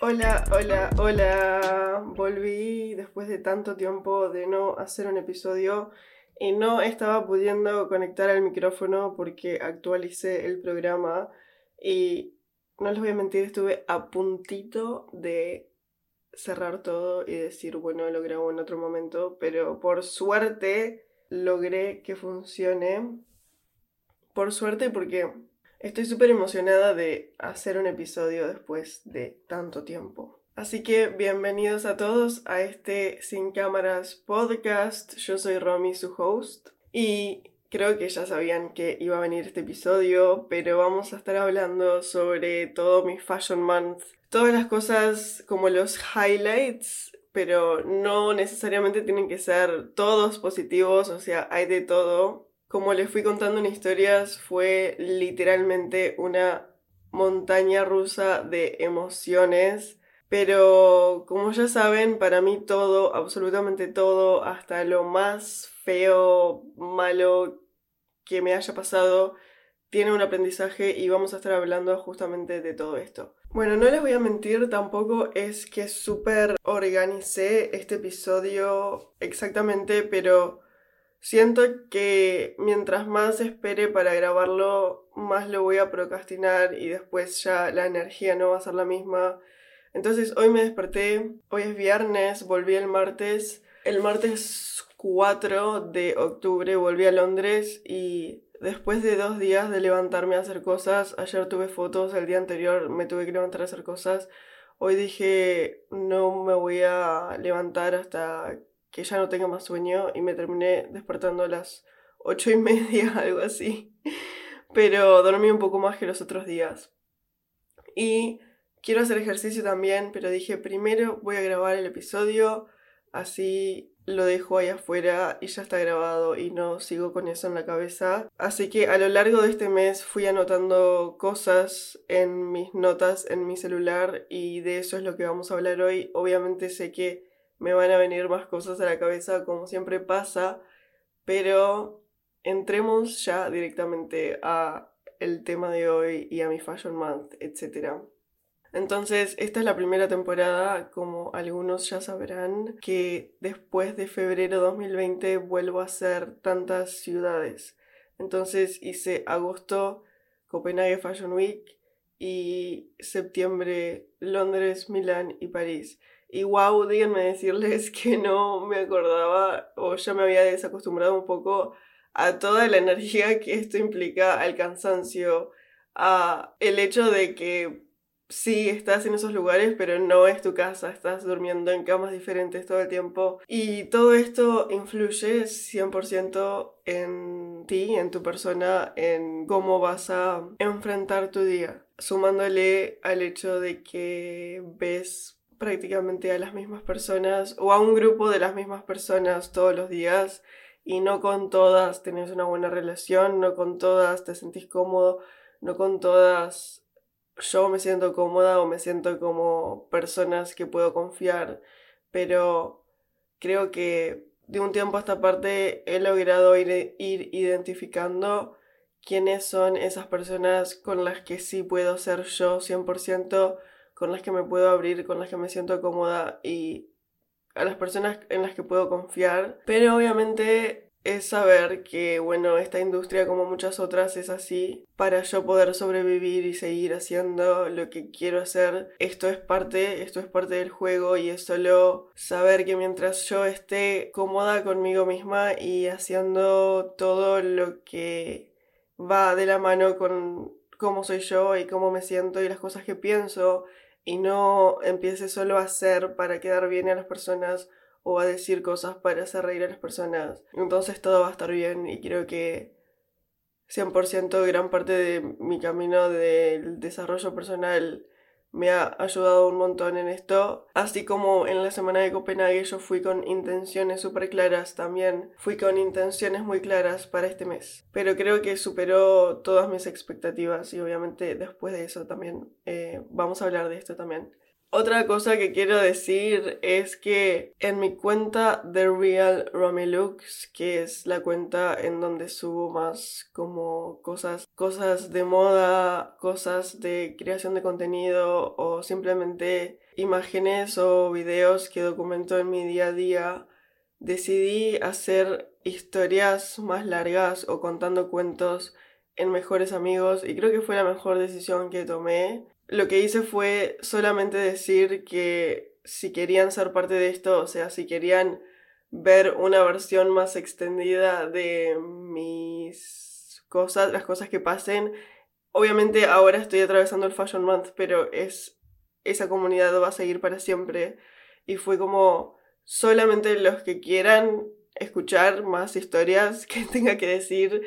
Hola, hola, hola. Volví después de tanto tiempo de no hacer un episodio y no estaba pudiendo conectar al micrófono porque actualicé el programa y no les voy a mentir, estuve a puntito de cerrar todo y decir, bueno, lo grabo en otro momento, pero por suerte logré que funcione. Por suerte porque estoy súper emocionada de hacer un episodio después de tanto tiempo. Así que bienvenidos a todos a este Sin Cámaras podcast. Yo soy Romy, su host, y creo que ya sabían que iba a venir este episodio, pero vamos a estar hablando sobre todo mi Fashion Month. Todas las cosas como los highlights, pero no necesariamente tienen que ser todos positivos, o sea, hay de todo. Como les fui contando en historias, fue literalmente una montaña rusa de emociones pero como ya saben, para mí todo, absolutamente todo, hasta lo más feo, malo que me haya pasado, tiene un aprendizaje y vamos a estar hablando justamente de todo esto. Bueno, no les voy a mentir, tampoco es que súper organicé este episodio exactamente, pero siento que mientras más espere para grabarlo, más lo voy a procrastinar y después ya la energía no va a ser la misma entonces hoy me desperté, hoy es viernes, volví el martes. El martes 4 de octubre volví a Londres y después de dos días de levantarme a hacer cosas, ayer tuve fotos, el día anterior me tuve que levantar a hacer cosas, hoy dije no me voy a levantar hasta que ya no tenga más sueño y me terminé despertando a las ocho y media, algo así. Pero dormí un poco más que los otros días. Y Quiero hacer ejercicio también, pero dije primero voy a grabar el episodio, así lo dejo ahí afuera y ya está grabado y no sigo con eso en la cabeza. Así que a lo largo de este mes fui anotando cosas en mis notas en mi celular y de eso es lo que vamos a hablar hoy. Obviamente sé que me van a venir más cosas a la cabeza como siempre pasa, pero entremos ya directamente a el tema de hoy y a mi Fashion Month, etcétera. Entonces, esta es la primera temporada, como algunos ya sabrán, que después de febrero 2020 vuelvo a hacer tantas ciudades. Entonces hice agosto Copenhague Fashion Week y septiembre Londres, Milán y París. Y wow, díganme decirles que no me acordaba o ya me había desacostumbrado un poco a toda la energía que esto implica, al cansancio, a el hecho de que sí estás en esos lugares, pero no es tu casa, estás durmiendo en camas diferentes todo el tiempo. Y todo esto influye 100% en ti, en tu persona, en cómo vas a enfrentar tu día. Sumándole al hecho de que ves prácticamente a las mismas personas o a un grupo de las mismas personas todos los días y no con todas tenés una buena relación, no con todas te sentís cómodo, no con todas yo me siento cómoda o me siento como personas que puedo confiar, pero creo que de un tiempo a esta parte he logrado ir, ir identificando quiénes son esas personas con las que sí puedo ser yo 100%, con las que me puedo abrir, con las que me siento cómoda y a las personas en las que puedo confiar. Pero obviamente es saber que, bueno, esta industria como muchas otras es así. Para yo poder sobrevivir y seguir haciendo lo que quiero hacer, esto es parte, esto es parte del juego y es solo saber que mientras yo esté cómoda conmigo misma y haciendo todo lo que va de la mano con cómo soy yo y cómo me siento y las cosas que pienso y no empiece solo a hacer para quedar bien a las personas o a decir cosas para hacer reír a las personas. Entonces todo va a estar bien y creo que 100% gran parte de mi camino del desarrollo personal me ha ayudado un montón en esto. Así como en la semana de Copenhague yo fui con intenciones súper claras también. Fui con intenciones muy claras para este mes. Pero creo que superó todas mis expectativas y obviamente después de eso también eh, vamos a hablar de esto también. Otra cosa que quiero decir es que en mi cuenta The Real Romilux, que es la cuenta en donde subo más como cosas, cosas de moda, cosas de creación de contenido o simplemente imágenes o videos que documento en mi día a día, decidí hacer historias más largas o contando cuentos en Mejores Amigos y creo que fue la mejor decisión que tomé lo que hice fue solamente decir que si querían ser parte de esto, o sea, si querían ver una versión más extendida de mis cosas, las cosas que pasen. Obviamente ahora estoy atravesando el Fashion Month, pero es esa comunidad va a seguir para siempre y fue como solamente los que quieran escuchar más historias que tenga que decir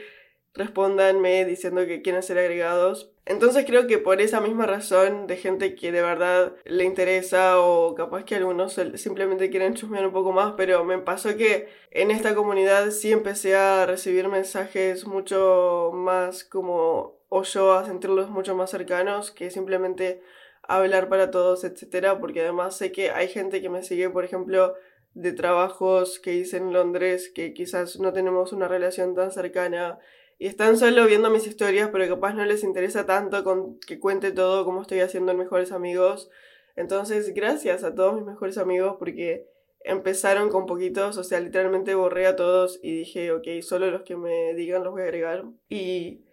respóndanme diciendo que quieren ser agregados. Entonces creo que por esa misma razón de gente que de verdad le interesa o capaz que algunos simplemente quieren chusmear un poco más, pero me pasó que en esta comunidad sí empecé a recibir mensajes mucho más como o yo a sentirlos mucho más cercanos que simplemente hablar para todos, etcétera, porque además sé que hay gente que me sigue, por ejemplo, de trabajos que hice en Londres que quizás no tenemos una relación tan cercana y están solo viendo mis historias, pero capaz no les interesa tanto con que cuente todo como estoy haciendo en Mejores Amigos. Entonces, gracias a todos mis mejores amigos porque empezaron con poquitos, o sea, literalmente borré a todos y dije, ok, solo los que me digan los voy a agregar. Y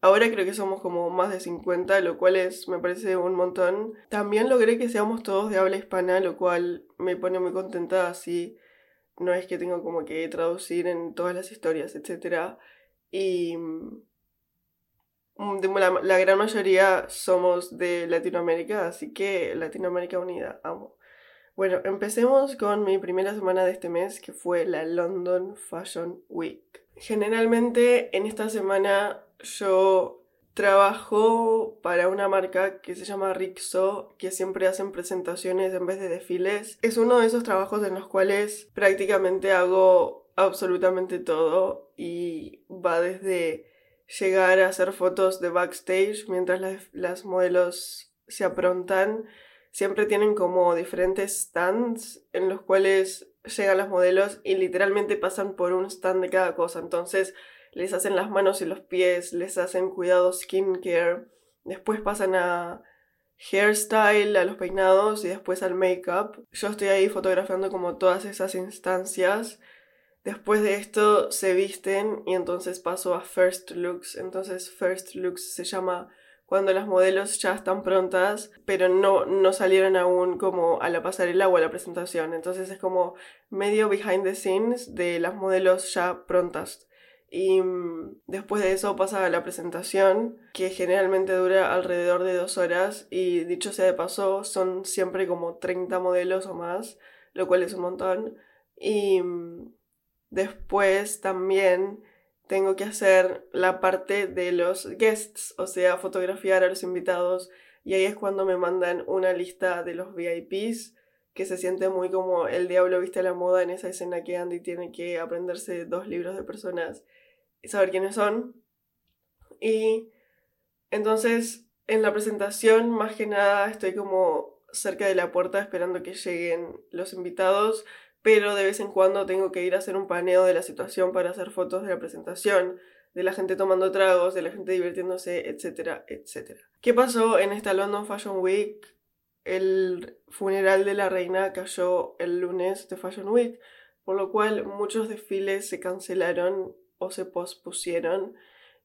ahora creo que somos como más de 50, lo cual es, me parece un montón. También logré que seamos todos de habla hispana, lo cual me pone muy contenta así. No es que tengo como que traducir en todas las historias, etcétera y mm, la, la, gran mayoría somos de Latinoamérica, así que Latinoamérica Unida, amo. Bueno, empecemos con mi primera semana de este mes, que fue la London Fashion Week. Generalmente en esta semana yo trabajo para una marca que se llama Rixo, que siempre hacen presentaciones en vez de desfiles. Es uno de esos trabajos en los cuales prácticamente hago absolutamente todo y va desde llegar a hacer fotos de backstage mientras las, modelos se aprontan. Siempre tienen como diferentes stands en los cuales llegan las modelos y literalmente pasan por un stand de cada cosa. Entonces les hacen las manos y los pies, les hacen cuidado skincare, después pasan a hairstyle, a los peinados y después al makeup. Yo estoy ahí fotografiando como todas esas instancias Después de esto se visten y entonces paso a First Looks. Entonces First Looks se llama cuando las modelos ya están prontas, pero no, no salieron aún como a la pasarela o a la presentación. Entonces es como medio behind the scenes de las modelos ya prontas. Y mm, después de eso pasa a la presentación, que generalmente dura alrededor de dos horas. Y dicho sea de paso, son siempre como 30 modelos o más, lo cual es un montón. Y mm, Después también tengo que hacer la parte de los guests, o sea, fotografiar a los invitados. Y ahí es cuando me mandan una lista de los VIPs, que se siente muy como el diablo viste la moda en esa escena que Andy tiene que aprenderse dos libros de personas y saber quiénes son. Y entonces en la presentación, más que nada, estoy como cerca de la puerta esperando que lleguen los invitados pero de vez en cuando tengo que ir a hacer un paneo de la situación para hacer fotos de la presentación, de la gente tomando tragos, de la gente divirtiéndose, etcétera, etcétera. ¿Qué pasó en esta London Fashion Week? El funeral de la reina cayó el lunes de Fashion Week, por lo cual muchos desfiles se cancelaron o se pospusieron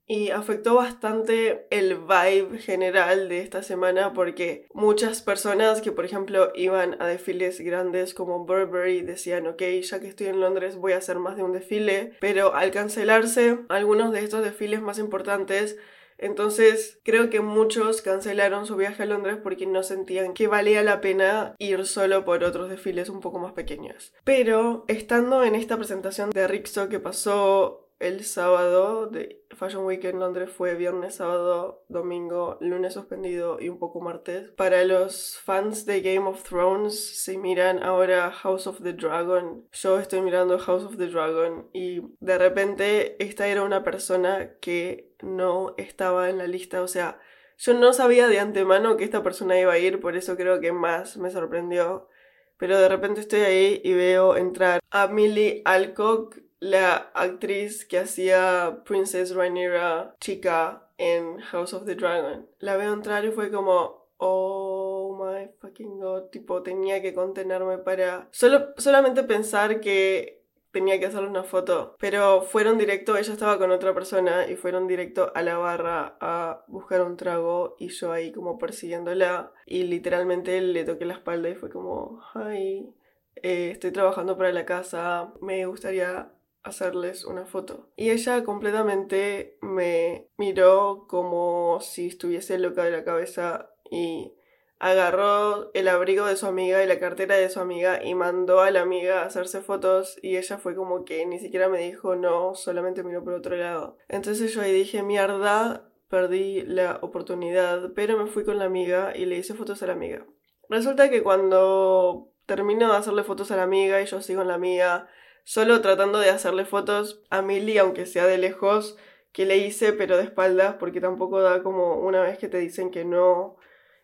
y afectó bastante el vibe general de esta semana porque muchas personas que por ejemplo iban a desfiles grandes como Burberry decían ok ya que estoy en Londres voy a hacer más de un desfile pero al cancelarse algunos de estos desfiles más importantes entonces creo que muchos cancelaron su viaje a Londres porque no sentían que valía la pena ir solo por otros desfiles un poco más pequeños. Pero estando en esta presentación de Rixo que pasó el sábado de Fashion Week en Londres fue viernes, sábado, domingo, lunes suspendido y un poco martes. Para los fans de Game of Thrones, si miran ahora House of the Dragon, yo estoy mirando House of the Dragon y de repente esta era una persona que no estaba en la lista, o sea, Yo no sabía de antemano que esta persona iba a ir, por eso creo que más me sorprendió. Pero de repente estoy ahí y veo entrar a Millie Alcock, la actriz que hacía Princess Rhaenyra chica en House of the Dragon. La veo entrar y fue como, oh my fucking god, tipo tenía que contenerme para solo solamente pensar que tenía que hacerle una foto, pero fueron directo, ella estaba con otra persona y fueron directo a la barra a buscar un trago y yo ahí como persiguiéndola y literalmente le toqué la espalda y fue como, ay, eh, estoy trabajando para la casa, me gustaría hacerles una foto. Y ella completamente me miró como si estuviese loca de la cabeza y agarró el abrigo de su amiga y la cartera de su amiga y mandó a la amiga a hacerse fotos y ella fue como que ni siquiera me dijo no, solamente miró por otro lado. Entonces yo ahí dije, mierda, perdí la oportunidad, pero me fui con la amiga y le hice fotos a la amiga. Resulta que cuando termino de hacerle fotos a la amiga y yo sigo en la amiga, solo tratando de hacerle fotos a Milly, aunque sea de lejos, que le hice, pero de espaldas, porque tampoco da como una vez que te dicen que no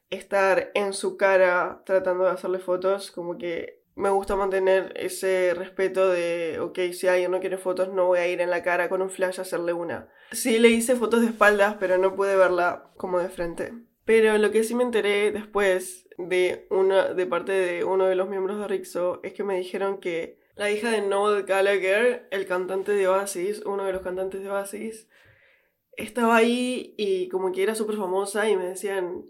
estar en su cara tratando de hacerle fotos, como que me gusta mantener ese respeto de, ok, si alguien no quiere fotos, no voy a ir en la cara con un flash a hacerle una. Sí, le hice fotos de espaldas, pero no pude verla como de frente. Pero lo que sí me enteré después de, una, de parte de uno de los miembros de Rixo es que me dijeron que la hija de Noel Gallagher, el cantante de Oasis, uno de los cantantes de Oasis, estaba ahí y como que era súper famosa y me decían,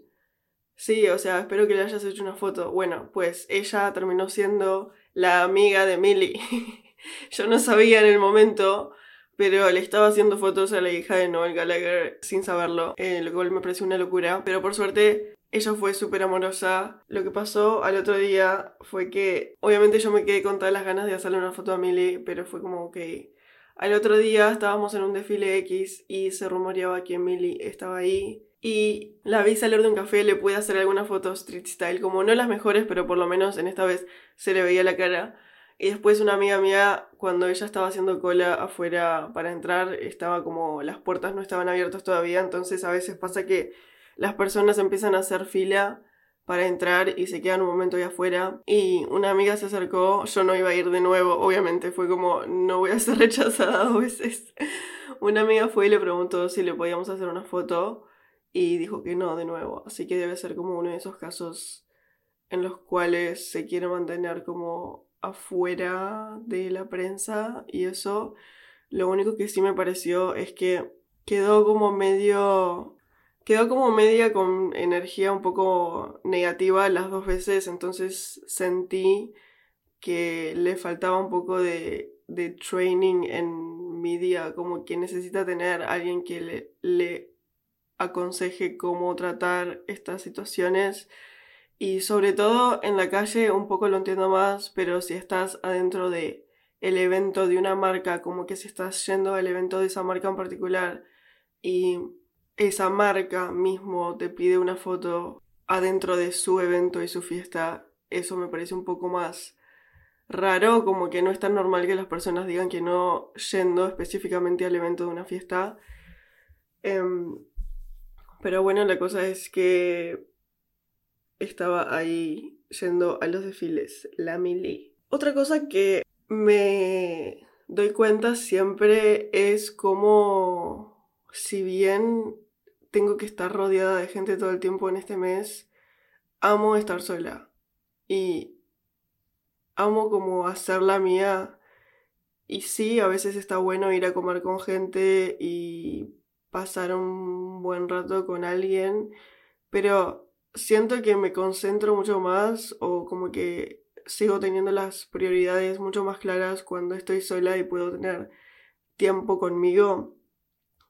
Sí, o sea, espero que le hayas hecho una foto. Bueno, pues ella terminó siendo la amiga de Millie. Yo no sabía en el momento, pero le estaba haciendo fotos a la hija de Noel Gallagher sin saberlo, lo cual me pareció una locura. Pero por suerte, ella fue súper amorosa. Lo que pasó al otro día fue que, obviamente, yo me quedé con todas las ganas de hacerle una foto a Millie, pero fue como que. Al otro día estábamos en un desfile X y se rumoreaba que Millie estaba ahí y la vi salir de un café, le pude hacer alguna foto street style, como no las mejores, pero por lo menos en esta vez se le veía la cara. Y después una amiga mía, cuando ella estaba haciendo cola afuera para entrar, estaba como las puertas no estaban abiertas todavía, entonces a veces pasa que las personas empiezan a hacer fila para entrar y se quedan un momento ahí afuera. Y una amiga se acercó, yo no iba a ir de nuevo, obviamente, fue como, no voy a ser rechazada dos veces. Una amiga fue y le preguntó si le podíamos hacer una foto y dijo que no de nuevo. Así que debe ser como uno de esos casos en los cuales se quiere mantener como afuera de la prensa y eso. Lo único que sí me pareció es que quedó como medio quedó como media con energía un poco negativa las dos veces, entonces sentí que le faltaba un poco de, de training en media, como que necesita tener alguien que le, le aconseje cómo tratar estas situaciones. Y sobre todo en la calle un poco lo entiendo más, pero si estás adentro de el evento de una marca, como que si estás yendo al evento de esa marca en particular y esa marca mismo te pide una foto adentro de su evento y su fiesta, eso me parece un poco más raro, como que no es tan normal que las personas digan que no yendo específicamente al evento de una fiesta. Em, pero bueno, la cosa es que estaba ahí yendo a los desfiles, la mili. Otra cosa que me doy cuenta siempre es como, si bien tengo que estar rodeada de gente todo el tiempo en este mes, amo estar sola. Y amo como hacer la mía. Y sí, a veces está bueno ir a comer con gente y pasar un buen rato con alguien, pero siento que me concentro mucho más o como que sigo teniendo las prioridades mucho más claras cuando estoy sola y puedo tener tiempo conmigo.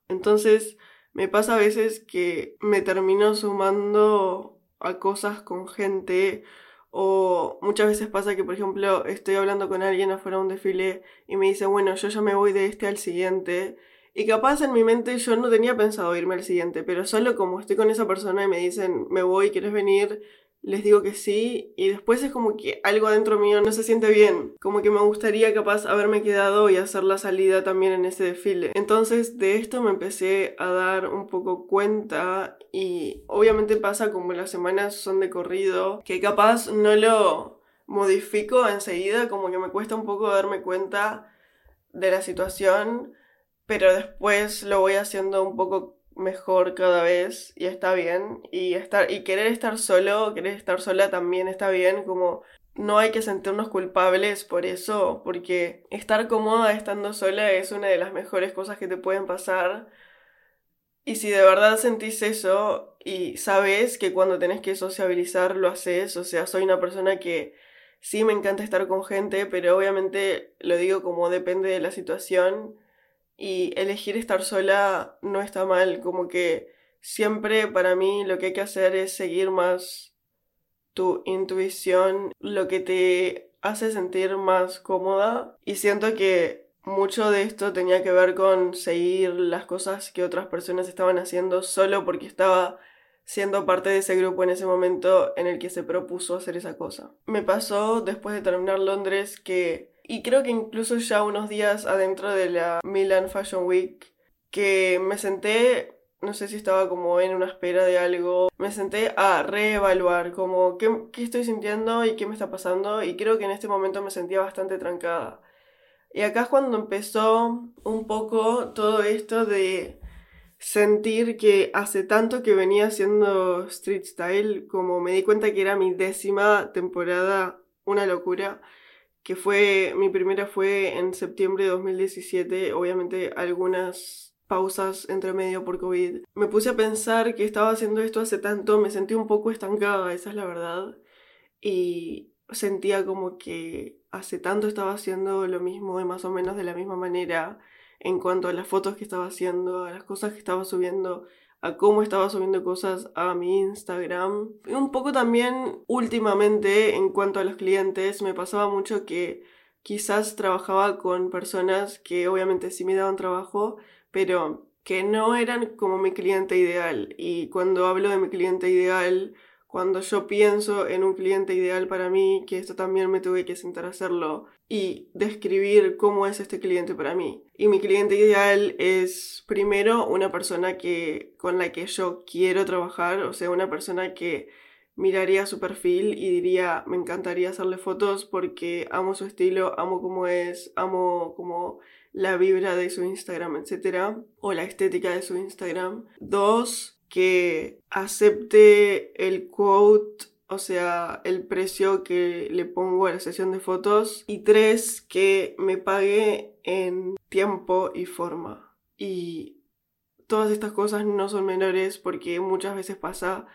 Entonces me pasa a veces que me termino sumando a cosas con gente o muchas veces pasa que por ejemplo estoy hablando con alguien afuera de un desfile y me dice bueno yo ya me voy de este al siguiente y capaz en mi mente yo no tenía pensado irme al siguiente, pero solo como estoy con esa persona y me dicen, me voy, ¿quieres venir? Les digo que sí y después es como que algo adentro mío no se siente bien, como que me gustaría capaz haberme quedado y hacer la salida también en ese desfile. Entonces de esto me empecé a dar un poco cuenta y obviamente pasa como las semanas son de corrido, que capaz no lo modifico enseguida, como que me cuesta un poco darme cuenta de la situación, pero después lo voy haciendo un poco mejor cada vez y está bien y estar y querer estar solo, querer estar sola también está bien, como no hay que sentirnos culpables por eso, porque estar cómoda estando sola es una de las mejores cosas que te pueden pasar. Y si de verdad sentís eso y sabes que cuando tenés que sociabilizar lo haces, o sea, soy una persona que sí me encanta estar con gente, pero obviamente lo digo como depende de la situación y elegir estar sola no está mal, como que siempre para mí lo que hay que hacer es seguir más tu intuición, lo que te hace sentir más cómoda y siento que mucho de esto tenía que ver con seguir las cosas que otras personas estaban haciendo solo porque estaba siendo parte de ese grupo en ese momento en el que se propuso hacer esa cosa. Me pasó después de terminar Londres que y creo que incluso ya unos días adentro de la Milan Fashion Week, que me senté, no sé si estaba como en una espera de algo, me senté a reevaluar como qué, qué estoy sintiendo y qué me está pasando y creo que en este momento me sentía bastante trancada. Y acá es cuando empezó un poco todo esto de sentir que hace tanto que venía haciendo street style, como me di cuenta que era mi décima temporada, una locura que fue, mi primera fue en septiembre de 2017, obviamente algunas pausas entre medio por COVID. Me puse a pensar que estaba haciendo esto hace tanto, me sentí un poco estancada, esa es la verdad, y sentía como que hace tanto estaba haciendo lo mismo y más o menos de la misma manera en cuanto a las fotos que estaba haciendo, a las cosas que estaba subiendo, a cómo estaba subiendo cosas a mi Instagram. Y un poco también últimamente en cuanto a los clientes, me pasaba mucho que quizás trabajaba con personas que obviamente sí me daban trabajo, pero que no eran como mi cliente ideal. Y cuando hablo de mi cliente ideal, cuando yo pienso en un cliente ideal para mí, que esto también me tuve que sentar a hacerlo y describir cómo es este cliente para mí. Y mi cliente ideal es primero una persona que con la que yo quiero trabajar, o sea, una persona que miraría su perfil y diría, me encantaría hacerle fotos porque amo su estilo, amo cómo es, amo como la vibra de su Instagram, etc. O la estética de su Instagram. Dos, que acepte el quote, o sea, el precio que le pongo a la sesión de fotos. Y tres, que me pague en tiempo y forma. Y todas estas cosas no son menores porque muchas veces pasa...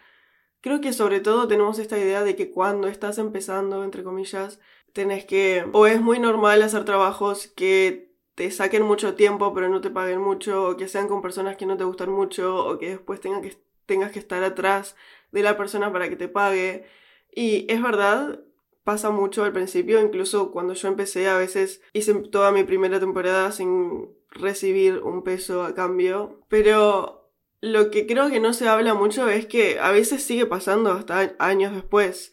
Creo que sobre todo tenemos esta idea de que cuando estás empezando, entre comillas, tenés que... O es muy normal hacer trabajos que te saquen mucho tiempo pero no te paguen mucho, o que sean con personas que no te gustan mucho, o que después tengas que, tengas que estar atrás de la persona para que te pague. Y es verdad, pasa mucho al principio, incluso cuando yo empecé a veces hice toda mi primera temporada sin recibir un peso a cambio, pero lo que creo que no se habla mucho es que a veces sigue pasando hasta años después.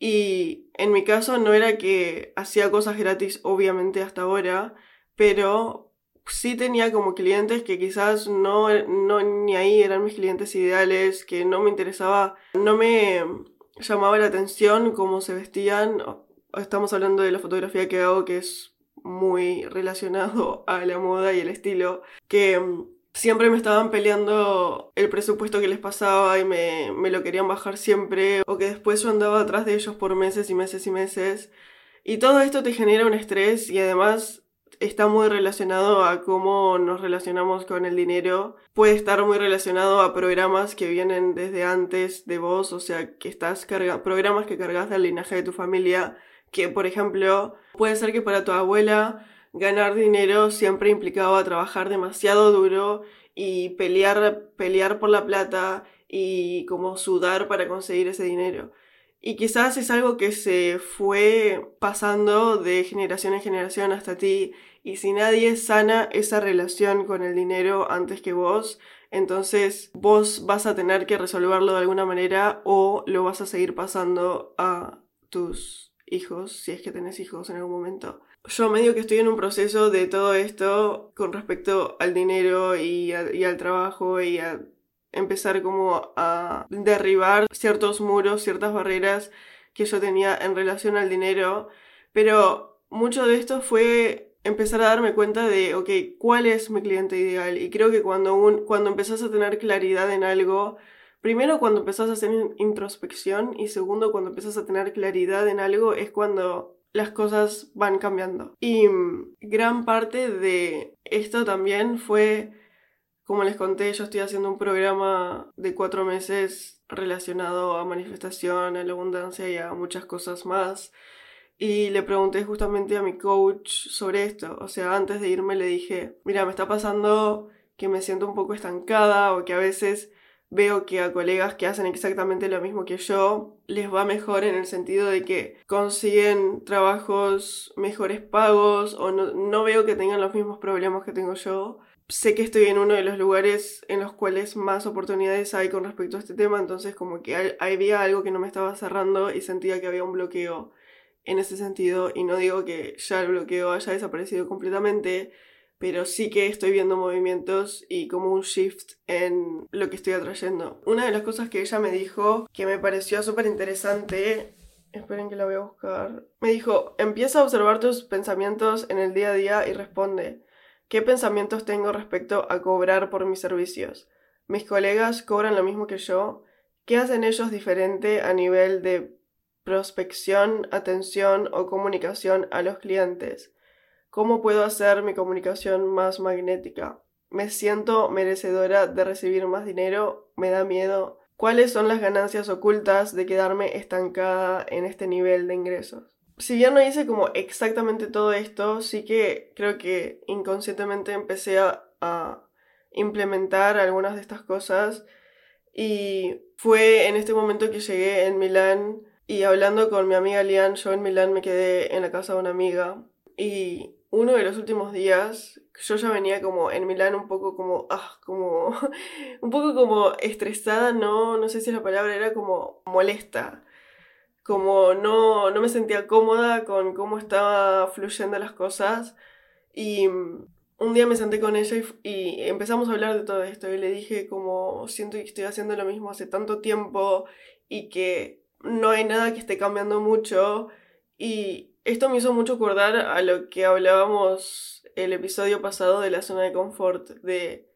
Y en mi caso no era que hacía cosas gratis, obviamente, hasta ahora, pero sí tenía como clientes que quizás no, no ni ahí eran mis clientes ideales, que no me interesaba, no me llamaba la atención cómo se vestían. Estamos hablando de la fotografía que hago, que es muy relacionado a la moda y el estilo, que mm, siempre me estaban peleando el presupuesto que les pasaba y me, me lo querían bajar siempre, o que después yo andaba atrás de ellos por meses y meses y meses. Y todo esto te genera un estrés y además está muy relacionado a cómo nos relacionamos con el dinero. Puede estar muy relacionado a programas que vienen desde antes de vos, o sea, que estás carga programas que cargas del linaje de tu familia, que por ejemplo, puede ser que para tu abuela ganar dinero siempre implicaba trabajar demasiado duro y pelear, pelear por la plata y como sudar para conseguir ese dinero. Y quizás es algo que se fue pasando de generación en generación hasta ti. Y si nadie sana esa relación con el dinero antes que vos, Entonces vos vas a tener que resolverlo de alguna manera o lo vas a seguir pasando a tus hijos, si es que tenés hijos en algún momento. Yo medio que estoy en un proceso de todo esto con respecto al dinero y, al trabajo y a empezar como a derribar ciertos muros, ciertas barreras que yo tenía en relación al dinero. Pero mucho de esto fue empezar a darme cuenta de, ok, ¿cuál es mi cliente ideal? Y creo que cuando, un, cuando empezás a tener claridad en algo, primero cuando empezás a hacer introspección y segundo cuando empezás a tener claridad en algo es cuando las cosas van cambiando. Y mm, gran parte de esto también fue, como les conté, yo estoy haciendo un programa de cuatro meses relacionado a manifestación, a la abundancia y a muchas cosas más. Y le pregunté justamente a mi coach sobre esto. O sea, antes de irme le dije, mira, me está pasando que me siento un poco estancada o que a veces veo que a colegas que hacen exactamente lo mismo que yo les va mejor en el sentido de que consiguen trabajos mejores pagos o no, no veo que tengan los mismos problemas que tengo yo. Sé que estoy en uno de los lugares en los cuales más oportunidades hay con respecto a este tema, entonces como que había algo que no me estaba cerrando y sentía que había un bloqueo en ese sentido y no digo que ya el bloqueo haya desaparecido completamente, pero sí que estoy viendo movimientos y como un shift en lo que estoy atrayendo. Una de las cosas que ella me dijo que me pareció súper interesante, esperen que la voy a buscar, me dijo, empieza a observar tus pensamientos en el día a día y responde, ¿qué pensamientos tengo respecto a cobrar por mis servicios? ¿Mis colegas cobran lo mismo que yo? ¿Qué hacen ellos diferente a nivel de prospección, atención o comunicación a los clientes. ¿Cómo puedo hacer mi comunicación más magnética? ¿Me siento merecedora de recibir más dinero? ¿Me da miedo? ¿Cuáles son las ganancias ocultas de quedarme estancada en este nivel de ingresos? Si bien no hice como exactamente todo esto, sí que creo que inconscientemente empecé a, a implementar algunas de estas cosas y fue en este momento que llegué en Milán y hablando con mi amiga Lian, yo en Milán me quedé en la casa de una amiga y uno de los últimos días yo ya venía como en Milán un poco como, ah, como, un poco como estresada, no, no sé si la palabra era como molesta, como no, no me sentía cómoda con cómo estaba fluyendo las cosas. Y un día me senté con ella y, y, empezamos a hablar de todo esto y le dije como siento que estoy haciendo lo mismo hace tanto tiempo y que no hay nada que esté cambiando mucho y esto me hizo mucho acordar a lo que hablábamos el episodio pasado de la zona de confort, de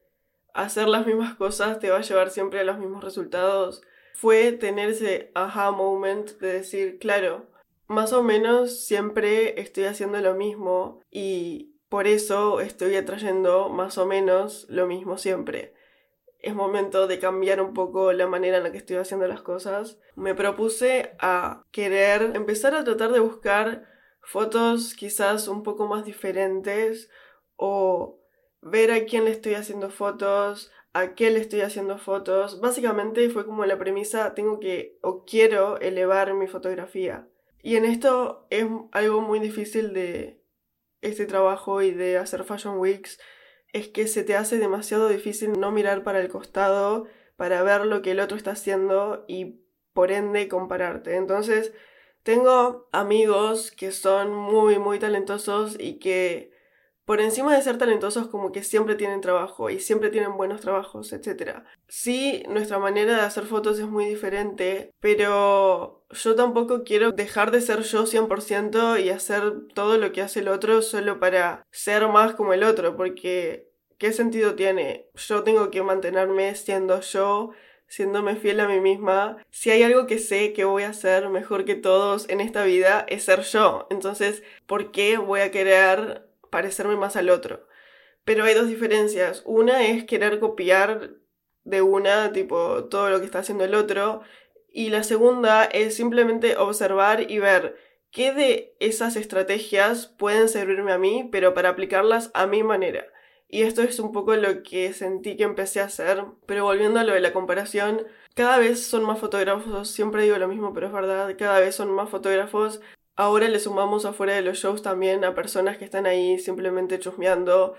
hacer las mismas cosas te va a llevar siempre a los mismos resultados. Fue tener ese aha moment de decir, claro, más o menos siempre estoy haciendo lo mismo y por eso estoy atrayendo más o menos lo mismo siempre es momento de cambiar un poco la manera en la que estoy haciendo las cosas. Me propuse a querer empezar a tratar de buscar fotos quizás un poco más diferentes o ver a quién le estoy haciendo fotos, a qué le estoy haciendo fotos. Básicamente fue como la premisa, tengo que o quiero elevar mi fotografía. Y en esto es algo muy difícil de este trabajo y de hacer Fashion Weeks es que se te hace demasiado difícil no mirar para el costado para ver lo que el otro está haciendo y por ende compararte. Entonces, tengo amigos que son muy, muy talentosos y que por encima de ser talentosos como que siempre tienen trabajo y siempre tienen buenos trabajos, etc. Sí, nuestra manera de hacer fotos es muy diferente, pero yo tampoco quiero dejar de ser yo 100% y hacer todo lo que hace el otro solo para ser más como el otro, porque ¿qué sentido tiene? Yo tengo que mantenerme siendo yo siéndome fiel a mí misma. Si hay algo que sé que voy a hacer mejor que todos en esta vida es ser yo. Entonces, ¿por qué voy a querer parecerme más al otro. Pero hay dos diferencias. Una es querer copiar de una, tipo, todo lo que está haciendo el otro. Y la segunda es simplemente observar y ver qué de esas estrategias pueden servirme a mí, pero para aplicarlas a mi manera. Y esto es un poco lo que sentí que empecé a hacer. Pero volviendo a lo de la comparación, cada vez son más fotógrafos, siempre digo lo mismo, pero es verdad, cada vez son más fotógrafos Ahora le sumamos afuera de los shows también a personas que están ahí simplemente chusmeando.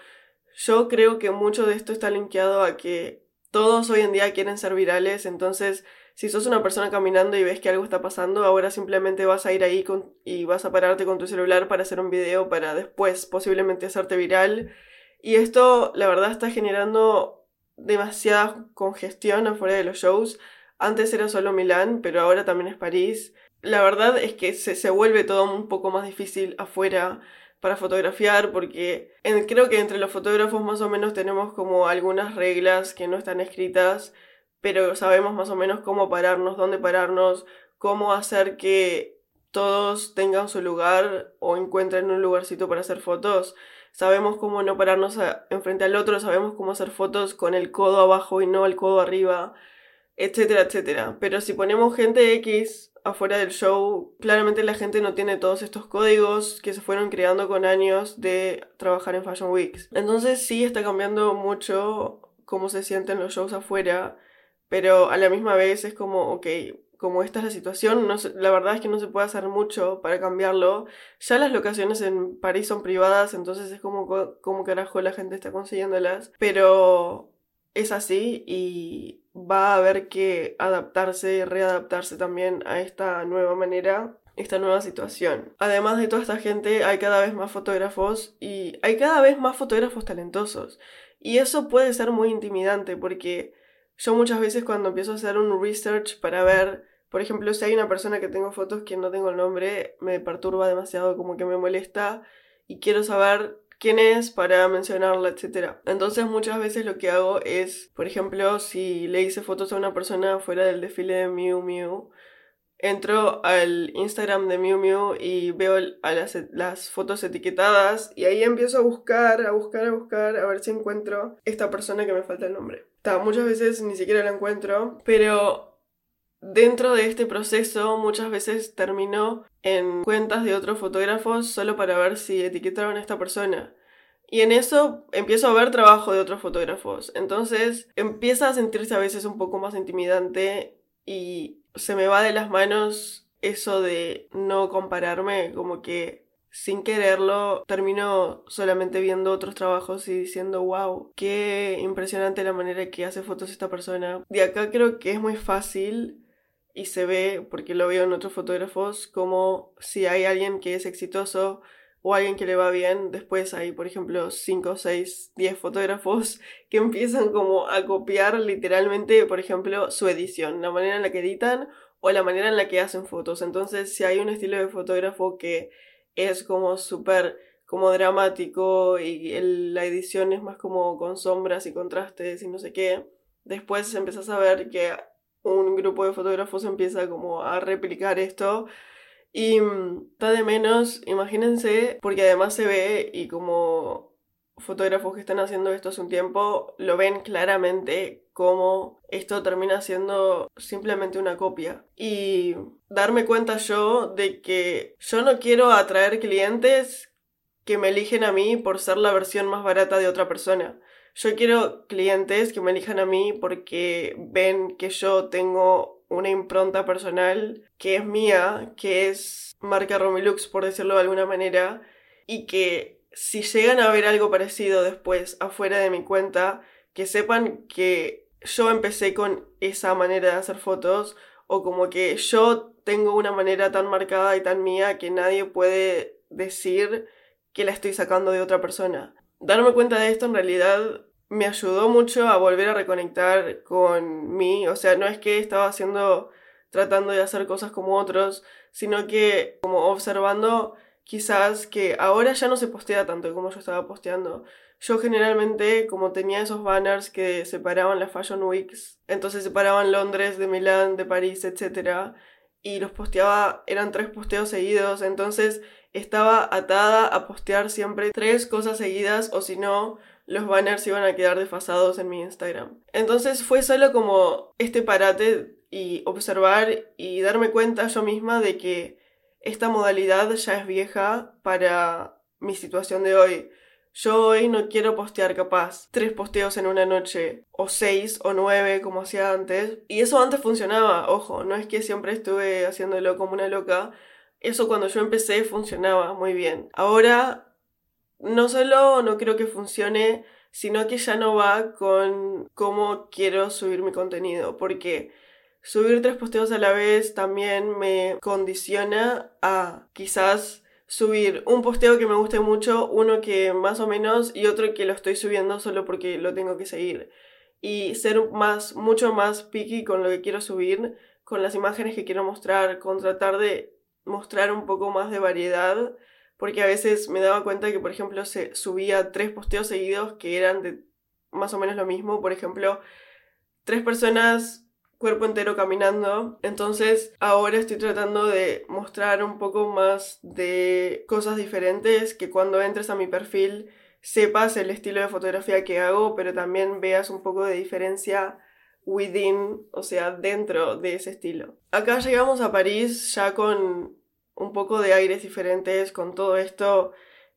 Yo creo que mucho de esto está linkeado a que todos hoy en día quieren ser virales, entonces si sos una persona caminando y ves que algo está pasando, ahora simplemente vas a ir ahí y vas a pararte con tu celular para hacer un video para después posiblemente hacerte viral. Y esto, la verdad, está generando demasiada congestión afuera de los shows. Antes era solo Milán, pero ahora también es París. La verdad es que se, se vuelve todo un poco más difícil afuera para fotografiar porque creo que entre los fotógrafos más o menos tenemos como algunas reglas que no están escritas, pero sabemos más o menos cómo pararnos, dónde pararnos, cómo hacer que todos tengan su lugar o encuentren un lugarcito para hacer fotos. Sabemos cómo no pararnos enfrente al otro, sabemos cómo hacer fotos con el codo abajo y no el codo arriba, etcétera, etcétera. Pero si ponemos gente X afuera del show, claramente la gente no tiene todos estos códigos que se fueron creando con años de trabajar en Fashion Weeks. Entonces sí está cambiando mucho cómo se sienten los shows afuera, pero a la misma vez es como, ok, como esta es la situación, no la verdad es que no se puede hacer mucho para cambiarlo. Ya las locaciones en París son privadas, entonces es como, como carajo la gente está consiguiéndolas, pero es así y va a haber que adaptarse y readaptarse también a esta nueva manera, esta nueva situación. Además de toda esta gente, hay cada vez más fotógrafos y hay cada vez más fotógrafos talentosos. Y eso puede ser muy intimidante porque yo muchas veces cuando empiezo a hacer un research para ver, por ejemplo, si hay una persona que tengo fotos que no tengo el nombre, me perturba demasiado, como que me molesta y quiero saber quién es para mencionarla, etc. Entonces muchas veces lo que hago es, por ejemplo, si le hice fotos a una persona fuera del desfile de Miu Miu, entro al Instagram de Miu Miu y veo a las, fotos etiquetadas y ahí empiezo a buscar, a buscar, a buscar, a ver si encuentro esta persona que me falta el nombre. muchas veces ni siquiera la encuentro, pero Dentro de este proceso muchas veces termino en cuentas de otros fotógrafos solo para ver si etiquetaron a esta persona. Y en eso empiezo a ver trabajo de otros fotógrafos. Entonces empieza a sentirse a veces un poco más intimidante y se me va de las manos eso de no compararme, como que sin quererlo termino solamente viendo otros trabajos y diciendo, wow, qué impresionante la manera que hace fotos esta persona. De acá creo que es muy fácil y se ve, porque lo veo en otros fotógrafos, como si hay alguien que es exitoso o alguien que le va bien, después hay, por ejemplo, 5, 6, 10 fotógrafos que empiezan como a copiar literalmente, por ejemplo, su edición, la manera en la que editan o la manera en la que hacen fotos. Entonces, si hay un estilo de fotógrafo que es como súper como dramático y la edición es más como con sombras y contrastes y no sé qué, después empezás a ver que un grupo de fotógrafos empieza como a replicar esto y mm, está de menos, imagínense, porque además se ve y como fotógrafos que están haciendo esto hace un tiempo lo ven claramente como esto termina siendo simplemente una copia. Y darme cuenta yo de que yo no quiero atraer clientes que me eligen a mí por ser la versión más barata de otra persona. Yo quiero clientes que me elijan a mí porque ven que yo tengo una impronta personal que es mía, que es marca Romilux, por decirlo de alguna manera, y que si llegan a ver algo parecido después afuera de mi cuenta, que sepan que yo empecé con esa manera de hacer fotos o como que yo tengo una manera tan marcada y tan mía que nadie puede decir que la estoy sacando de otra persona. Darme cuenta de esto en realidad me ayudó mucho a volver a reconectar con mí. O sea, no es que estaba haciendo, tratando de hacer cosas como otros, sino que como observando quizás que ahora ya no se postea tanto como yo estaba posteando. Yo generalmente, como tenía esos banners que separaban las Fashion Weeks, entonces separaban Londres de Milán, de París, etc. Y los posteaba, eran tres posteos seguidos, entonces estaba atada a postear siempre tres cosas seguidas o si no, los banners iban a quedar desfasados en mi Instagram. Entonces fue solo como este parate y observar y darme cuenta yo misma de que esta modalidad ya es vieja para mi situación de hoy. Yo hoy no quiero postear capaz tres posteos en una noche, o seis o nueve como hacía antes. Y eso antes funcionaba, ojo, no es que siempre estuve haciéndolo como una loca, eso cuando yo empecé funcionaba muy bien. Ahora no solo no creo que funcione, sino que ya no va con cómo quiero subir mi contenido, porque subir tres posteos a la vez también me condiciona a quizás subir un posteo que me guste mucho, uno que más o menos y otro que lo estoy subiendo solo porque lo tengo que seguir. Y ser más, mucho más picky con lo que quiero subir, con las imágenes que quiero mostrar, con tratar de mostrar un poco más de variedad, porque a veces me daba cuenta que, por ejemplo, se subía tres posteos seguidos que eran de más o menos lo mismo, por ejemplo, tres personas cuerpo entero caminando. Entonces ahora estoy tratando de mostrar un poco más de cosas diferentes, que cuando entres a mi perfil sepas el estilo de fotografía que hago, pero también veas un poco de diferencia within, o sea, dentro de ese estilo. Acá llegamos a París ya con un poco de aires diferentes, con todo esto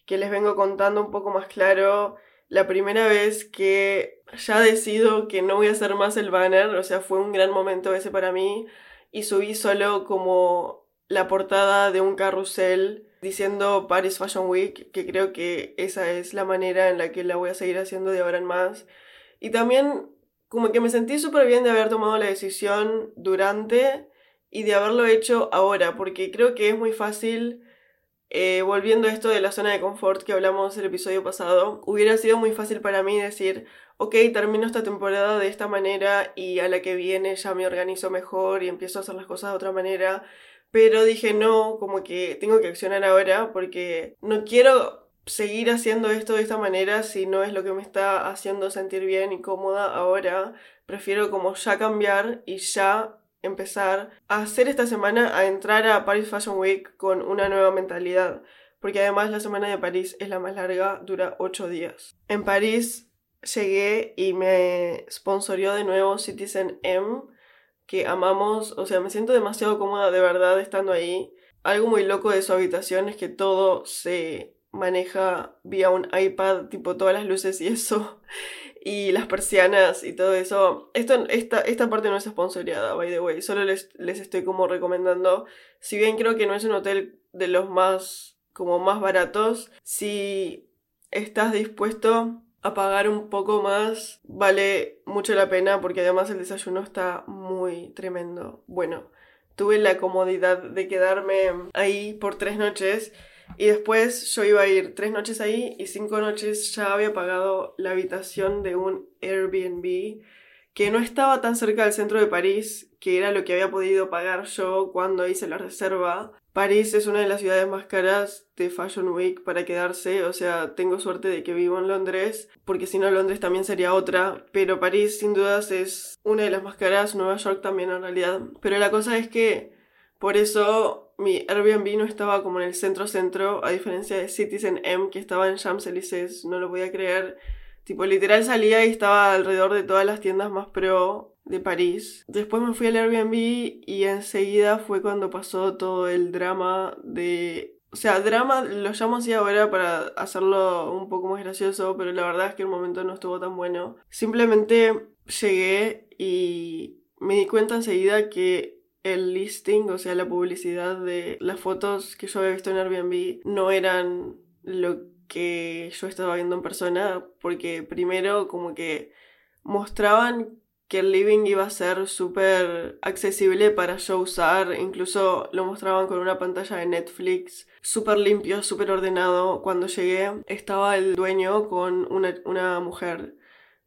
que les vengo contando un poco más claro. La primera vez que ya decido que no voy a hacer más el banner, o sea, fue un gran momento ese para mí, y subí solo como la portada de un carrusel diciendo Paris Fashion Week, que creo que esa es la manera en la que la voy a seguir haciendo de ahora en más. Y también como que me sentí súper bien de haber tomado la decisión durante y de haberlo hecho ahora, porque creo que es muy fácil, eh, volviendo a esto de la zona de confort que hablamos el episodio pasado, hubiera sido muy fácil para mí decir, ok, termino esta temporada de esta manera y a la que viene ya me organizo mejor y empiezo a hacer las cosas de otra manera. Pero dije, no, como que tengo que accionar ahora porque no quiero seguir haciendo esto de esta manera si no es lo que me está haciendo sentir bien y cómoda ahora. Prefiero como ya cambiar y ya empezar a hacer esta semana a entrar a Paris Fashion Week con una nueva mentalidad. Porque además la semana de París es la más larga, dura 8 días. En París llegué y me sponsorió de nuevo Citizen M, que amamos, o sea, me siento demasiado cómoda de verdad estando ahí. Algo muy loco de su habitación es que todo se maneja vía un iPad, tipo todas las luces y eso, y las persianas y todo eso. Esto, esta, esta parte no es sponsoreada, by the way, solo les, les estoy como recomendando. Si bien creo que no es un hotel de los más, como más baratos, si estás dispuesto a pagar un poco más, vale mucho la pena porque además el desayuno está muy tremendo. Bueno, tuve la comodidad de quedarme ahí por tres noches y después yo iba a ir tres noches ahí y cinco noches ya había pagado la habitación de un Airbnb que no estaba tan cerca del centro de París, que era lo que había podido pagar yo cuando hice la reserva. París es una de las ciudades más caras de Fashion Week para quedarse, o sea, tengo suerte de que vivo en Londres, porque si no Londres también sería otra, pero París sin dudas es una de las más caras, Nueva York también en realidad. Pero la cosa es que por eso mi Airbnb no estaba como en el centro-centro, a diferencia de Citizen M, que estaba en Champs-Élysées, no lo podía creer. Tipo, literal salía y estaba alrededor de todas las tiendas más pro de París. Después me fui al Airbnb y enseguida fue cuando pasó todo el drama de... O sea, drama lo llamo así ahora para hacerlo un poco más gracioso, pero la verdad es que el momento no estuvo tan bueno. Simplemente llegué y me di cuenta enseguida que el listing, o sea, la publicidad de las fotos que yo había visto en Airbnb no eran lo que yo estaba viendo en persona, porque primero como que mostraban que el living iba a ser súper accesible para yo usar, incluso lo mostraban con una pantalla de Netflix, súper limpio, súper ordenado. Cuando llegué estaba el dueño con una, una mujer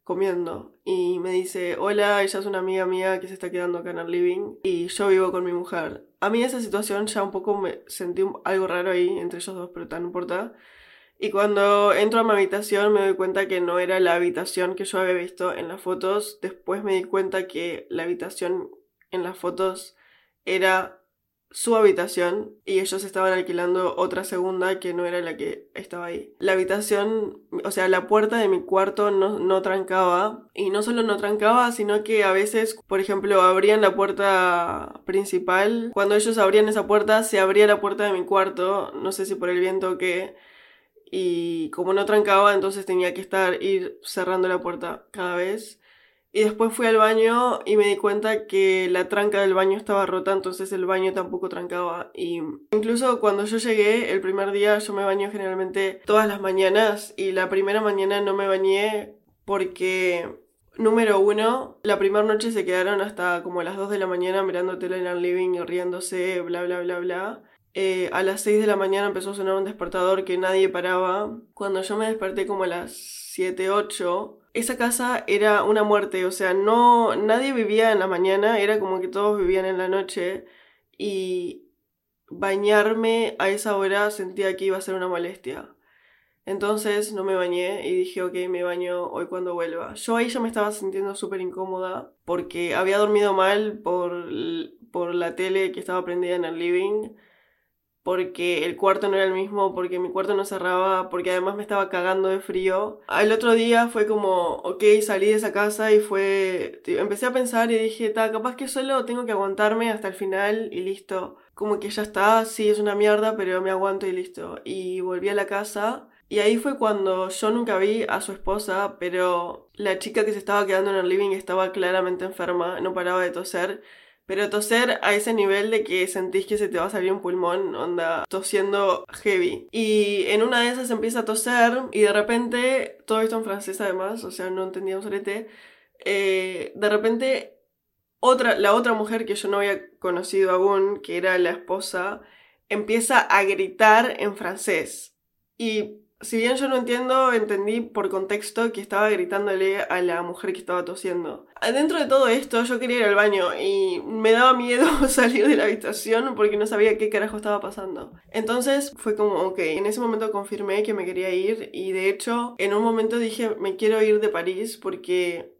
comiendo y me dice, hola, ella es una amiga mía que se está quedando acá en el living y yo vivo con mi mujer. A mí esa situación ya un poco me sentí algo raro ahí entre ellos dos, pero tan no importa. Y cuando entro a mi habitación me doy cuenta que no era la habitación que yo había visto en las fotos. Después me di cuenta que la habitación en las fotos era su habitación y ellos estaban alquilando otra segunda que no era la que estaba ahí. La habitación, o sea, la puerta de mi cuarto no, no trancaba y no solo no trancaba, sino que a veces, por ejemplo, abrían la puerta principal. Cuando ellos abrían esa puerta, se abría la puerta de mi cuarto, no sé si por el viento o qué. Y como no trancaba, entonces tenía que estar ir cerrando la puerta cada vez. Y después fui al baño y me di cuenta que la tranca del baño estaba rota, entonces el baño tampoco trancaba. Y incluso cuando yo llegué, el primer día yo me baño generalmente todas las mañanas y la primera mañana no me bañé porque, número uno, la primera noche se quedaron hasta como las 2 de la mañana mirando tele en el living y riéndose, bla, bla, bla, bla. Eh, a las 6 de la mañana empezó a sonar un despertador que nadie paraba. Cuando yo me desperté como a las 7, 8, esa casa era una muerte, o sea, no nadie vivía en la mañana, era como que todos vivían en la noche y bañarme a esa hora sentía que iba a ser una molestia. Entonces no me bañé y dije, ok, me baño hoy cuando vuelva. Yo ahí ya me estaba sintiendo súper incómoda porque había dormido mal por, por la tele que estaba prendida en el living porque el cuarto no era el mismo, porque mi cuarto no cerraba, porque además me estaba cagando de frío. Al otro día fue como, ok, salí de esa casa y fue, empecé a pensar y dije, ta, capaz que solo tengo que aguantarme hasta el final y listo. Como que ya está, sí, es una mierda, pero me aguanto y listo. Y volví a la casa. Y ahí fue cuando yo nunca vi a su esposa, pero la chica que se estaba quedando en el living estaba claramente enferma, no paraba de toser. Pero toser a ese nivel de que sentís que se te va a salir un pulmón, onda, tosiendo heavy. Y en una de esas empieza a toser y de repente, todo esto en francés además, o sea, no entendía un solete, eh, de repente otra, la otra mujer que yo no había conocido aún, que era la esposa, empieza a gritar en francés. Y si bien yo no entiendo, entendí por contexto que estaba gritándole a la mujer que estaba tosiendo. Dentro de todo esto, yo quería ir al baño y me daba miedo salir de la habitación porque no sabía qué carajo estaba pasando. Entonces fue como, ok, en ese momento confirmé que me quería ir y de hecho en un momento dije, me quiero ir de París porque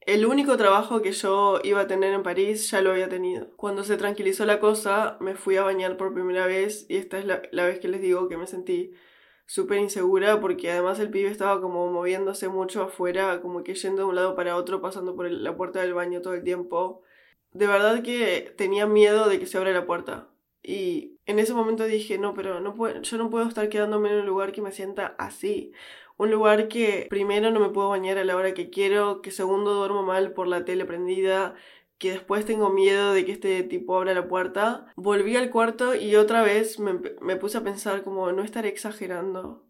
el único trabajo que yo iba a tener en París ya lo había tenido. Cuando se tranquilizó la cosa, me fui a bañar por primera vez y esta es la, la vez que les digo que me sentí súper insegura porque además el pibe estaba como moviéndose mucho afuera, como que yendo de un lado para otro, pasando por la puerta del baño todo el tiempo. De verdad que tenía miedo de que se abra la puerta. Y en ese momento dije, no, pero no puedo, yo no puedo estar quedándome en un lugar que me sienta así. Un lugar que primero no me puedo bañar a la hora que quiero, que segundo duermo mal por la tele prendida, que después tengo miedo de que este tipo abra la puerta. Volví al cuarto y otra vez me, me puse a pensar como no estaré exagerando.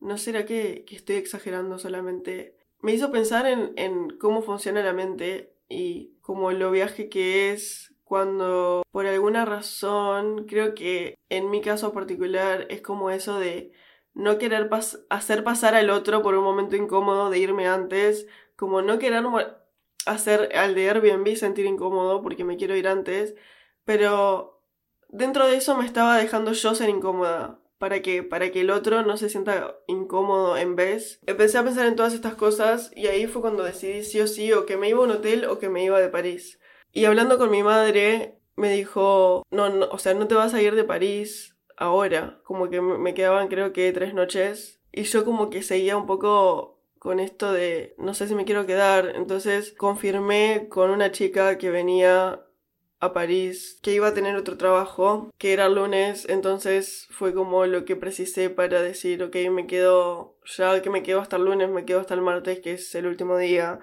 ¿No será que, que, estoy exagerando solamente? Me hizo pensar en, en cómo funciona la mente y como lo viaje que es cuando por alguna razón, creo que en mi caso particular es como eso de no querer hacer pasar al otro por un momento incómodo de irme antes, como no querer hacer al de Airbnb sentir incómodo porque me quiero ir antes, pero dentro de eso me estaba dejando yo ser incómoda para que para que el otro no se sienta incómodo en vez. Empecé a pensar en todas estas cosas y ahí fue cuando decidí sí o sí o que me iba a un hotel o que me iba de París. Y hablando con mi madre me dijo, "No, no, o sea, no te vas a ir de París ahora." Como que me quedaban creo que tres noches y yo como que seguía un poco con esto de no sé si me quiero quedar. Entonces confirmé con una chica que venía a París que iba a tener otro trabajo, que era lunes, entonces fue como lo que precisé para decir, ok, me quedo, ya que me quedo hasta el lunes, me quedo hasta el martes, que es el último día,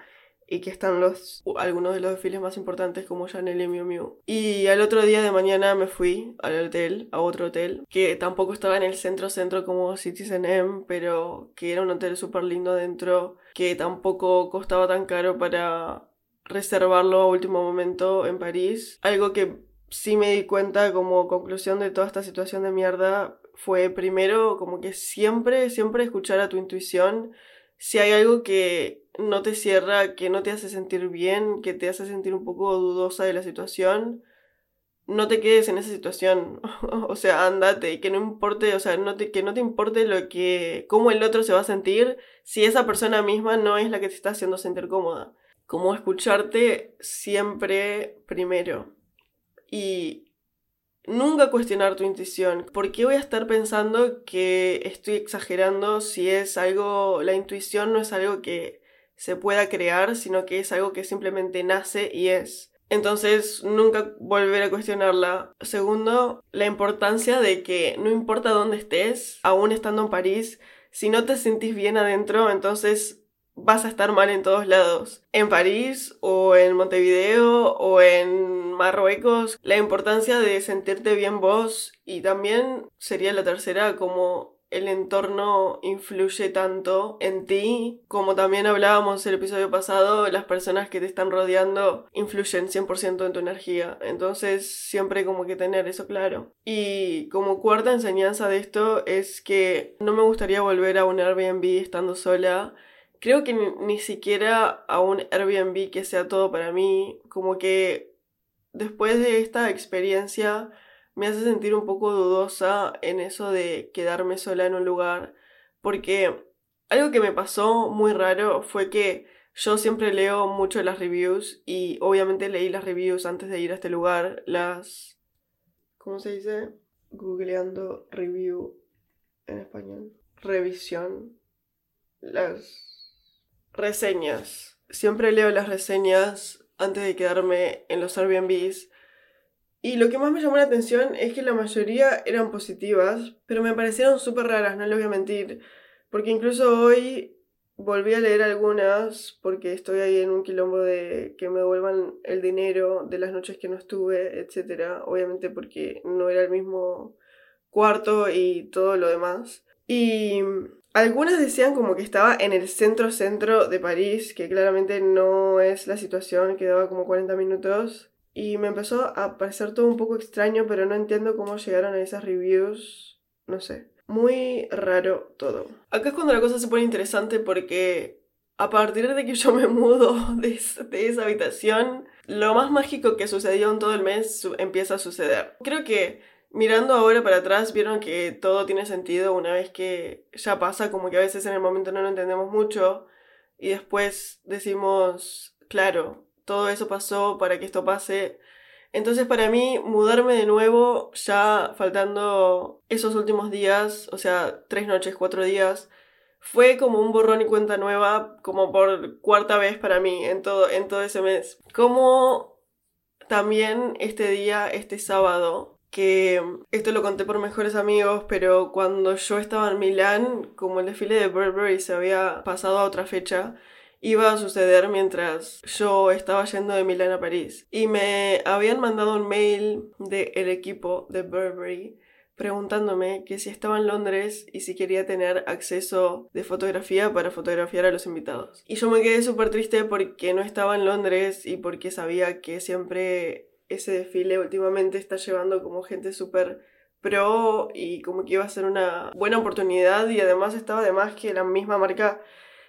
y que están los algunos de los desfiles más importantes como Chanel y Miu Miu. Y al otro día de mañana me fui al hotel, a otro hotel, que tampoco estaba en el centro centro como Citizen M, pero que era un hotel súper lindo dentro, que tampoco costaba tan caro para reservarlo a último momento en París. Algo que sí me di cuenta como conclusión de toda esta situación de mierda fue primero como que siempre, siempre escuchar a tu intuición. Si hay algo que no te cierra, que no te hace sentir bien, que te hace sentir un poco dudosa de la situación, no te quedes en esa situación. o sea, andate que no importe, o sea, no te, que no te importe lo que, cómo el otro se va a sentir si esa persona misma no es la que te está haciendo sentir cómoda. Como escucharte siempre primero. Y nunca cuestionar tu intuición. ¿Por qué voy a estar pensando que estoy exagerando si es algo, la intuición no es algo que se pueda crear, sino que es algo que simplemente nace y es. Entonces, nunca volver a cuestionarla. Segundo, la importancia de que no importa dónde estés, aún estando en París, si no te sentís bien adentro, entonces vas a estar mal en todos lados. En París o en Montevideo o en Marruecos, la importancia de sentirte bien vos y también sería la tercera como el entorno influye tanto en ti, como también hablábamos el episodio pasado, las personas que te están rodeando influyen 100% en tu energía. Entonces, siempre como que tener eso claro. Y como cuarta enseñanza de esto es que no me gustaría volver a un Airbnb estando sola. Creo que ni, siquiera a un Airbnb que sea todo para mí, como que después de esta experiencia me hace sentir un poco dudosa en eso de quedarme sola en un lugar, porque algo que me pasó muy raro fue que yo siempre leo mucho las reviews y obviamente leí las reviews antes de ir a este lugar, las... ¿Cómo se dice? Googleando review en español. Revisión. Las reseñas. Siempre leo las reseñas antes de quedarme en los Airbnbs y lo que más me llamó la atención es que la mayoría eran positivas, pero me parecieron súper raras, no les voy a mentir. Porque incluso hoy volví a leer algunas porque estoy ahí en un quilombo de que me devuelvan el dinero de las noches que no estuve, etc. Obviamente porque no era el mismo cuarto y todo lo demás. Y algunas decían como que estaba en el centro centro de París, que claramente no es la situación, quedaba como 40 minutos y me empezó a parecer todo un poco extraño, pero no entiendo cómo llegaron a esas reviews. No sé. Muy raro todo. Acá es cuando la cosa se pone interesante porque a partir de que yo me mudo de, esa habitación, lo más mágico que sucedió en todo el mes empieza a suceder. Creo que mirando ahora para atrás vieron que todo tiene sentido una vez que ya pasa, como que a veces en el momento no lo entendemos mucho y después decimos, claro, todo eso pasó para que esto pase. Entonces para mí mudarme de nuevo, ya faltando esos últimos días, o sea, tres noches, cuatro días, fue como un borrón y cuenta nueva, como por cuarta vez para mí en todo, en todo ese mes. Como también este día, este sábado, que esto lo conté por mejores amigos, pero cuando yo estaba en Milán, como el desfile de Burberry se había pasado a otra fecha, iba a suceder mientras yo estaba yendo de Milán a París. Y me habían mandado un mail del equipo de Burberry preguntándome que si estaba en Londres y si quería tener acceso de fotografía para fotografiar a los invitados. Y yo me quedé súper triste porque no estaba en Londres y porque sabía que siempre ese desfile últimamente está llevando como gente súper pro y como que iba a ser una buena oportunidad y además estaba de más que la misma marca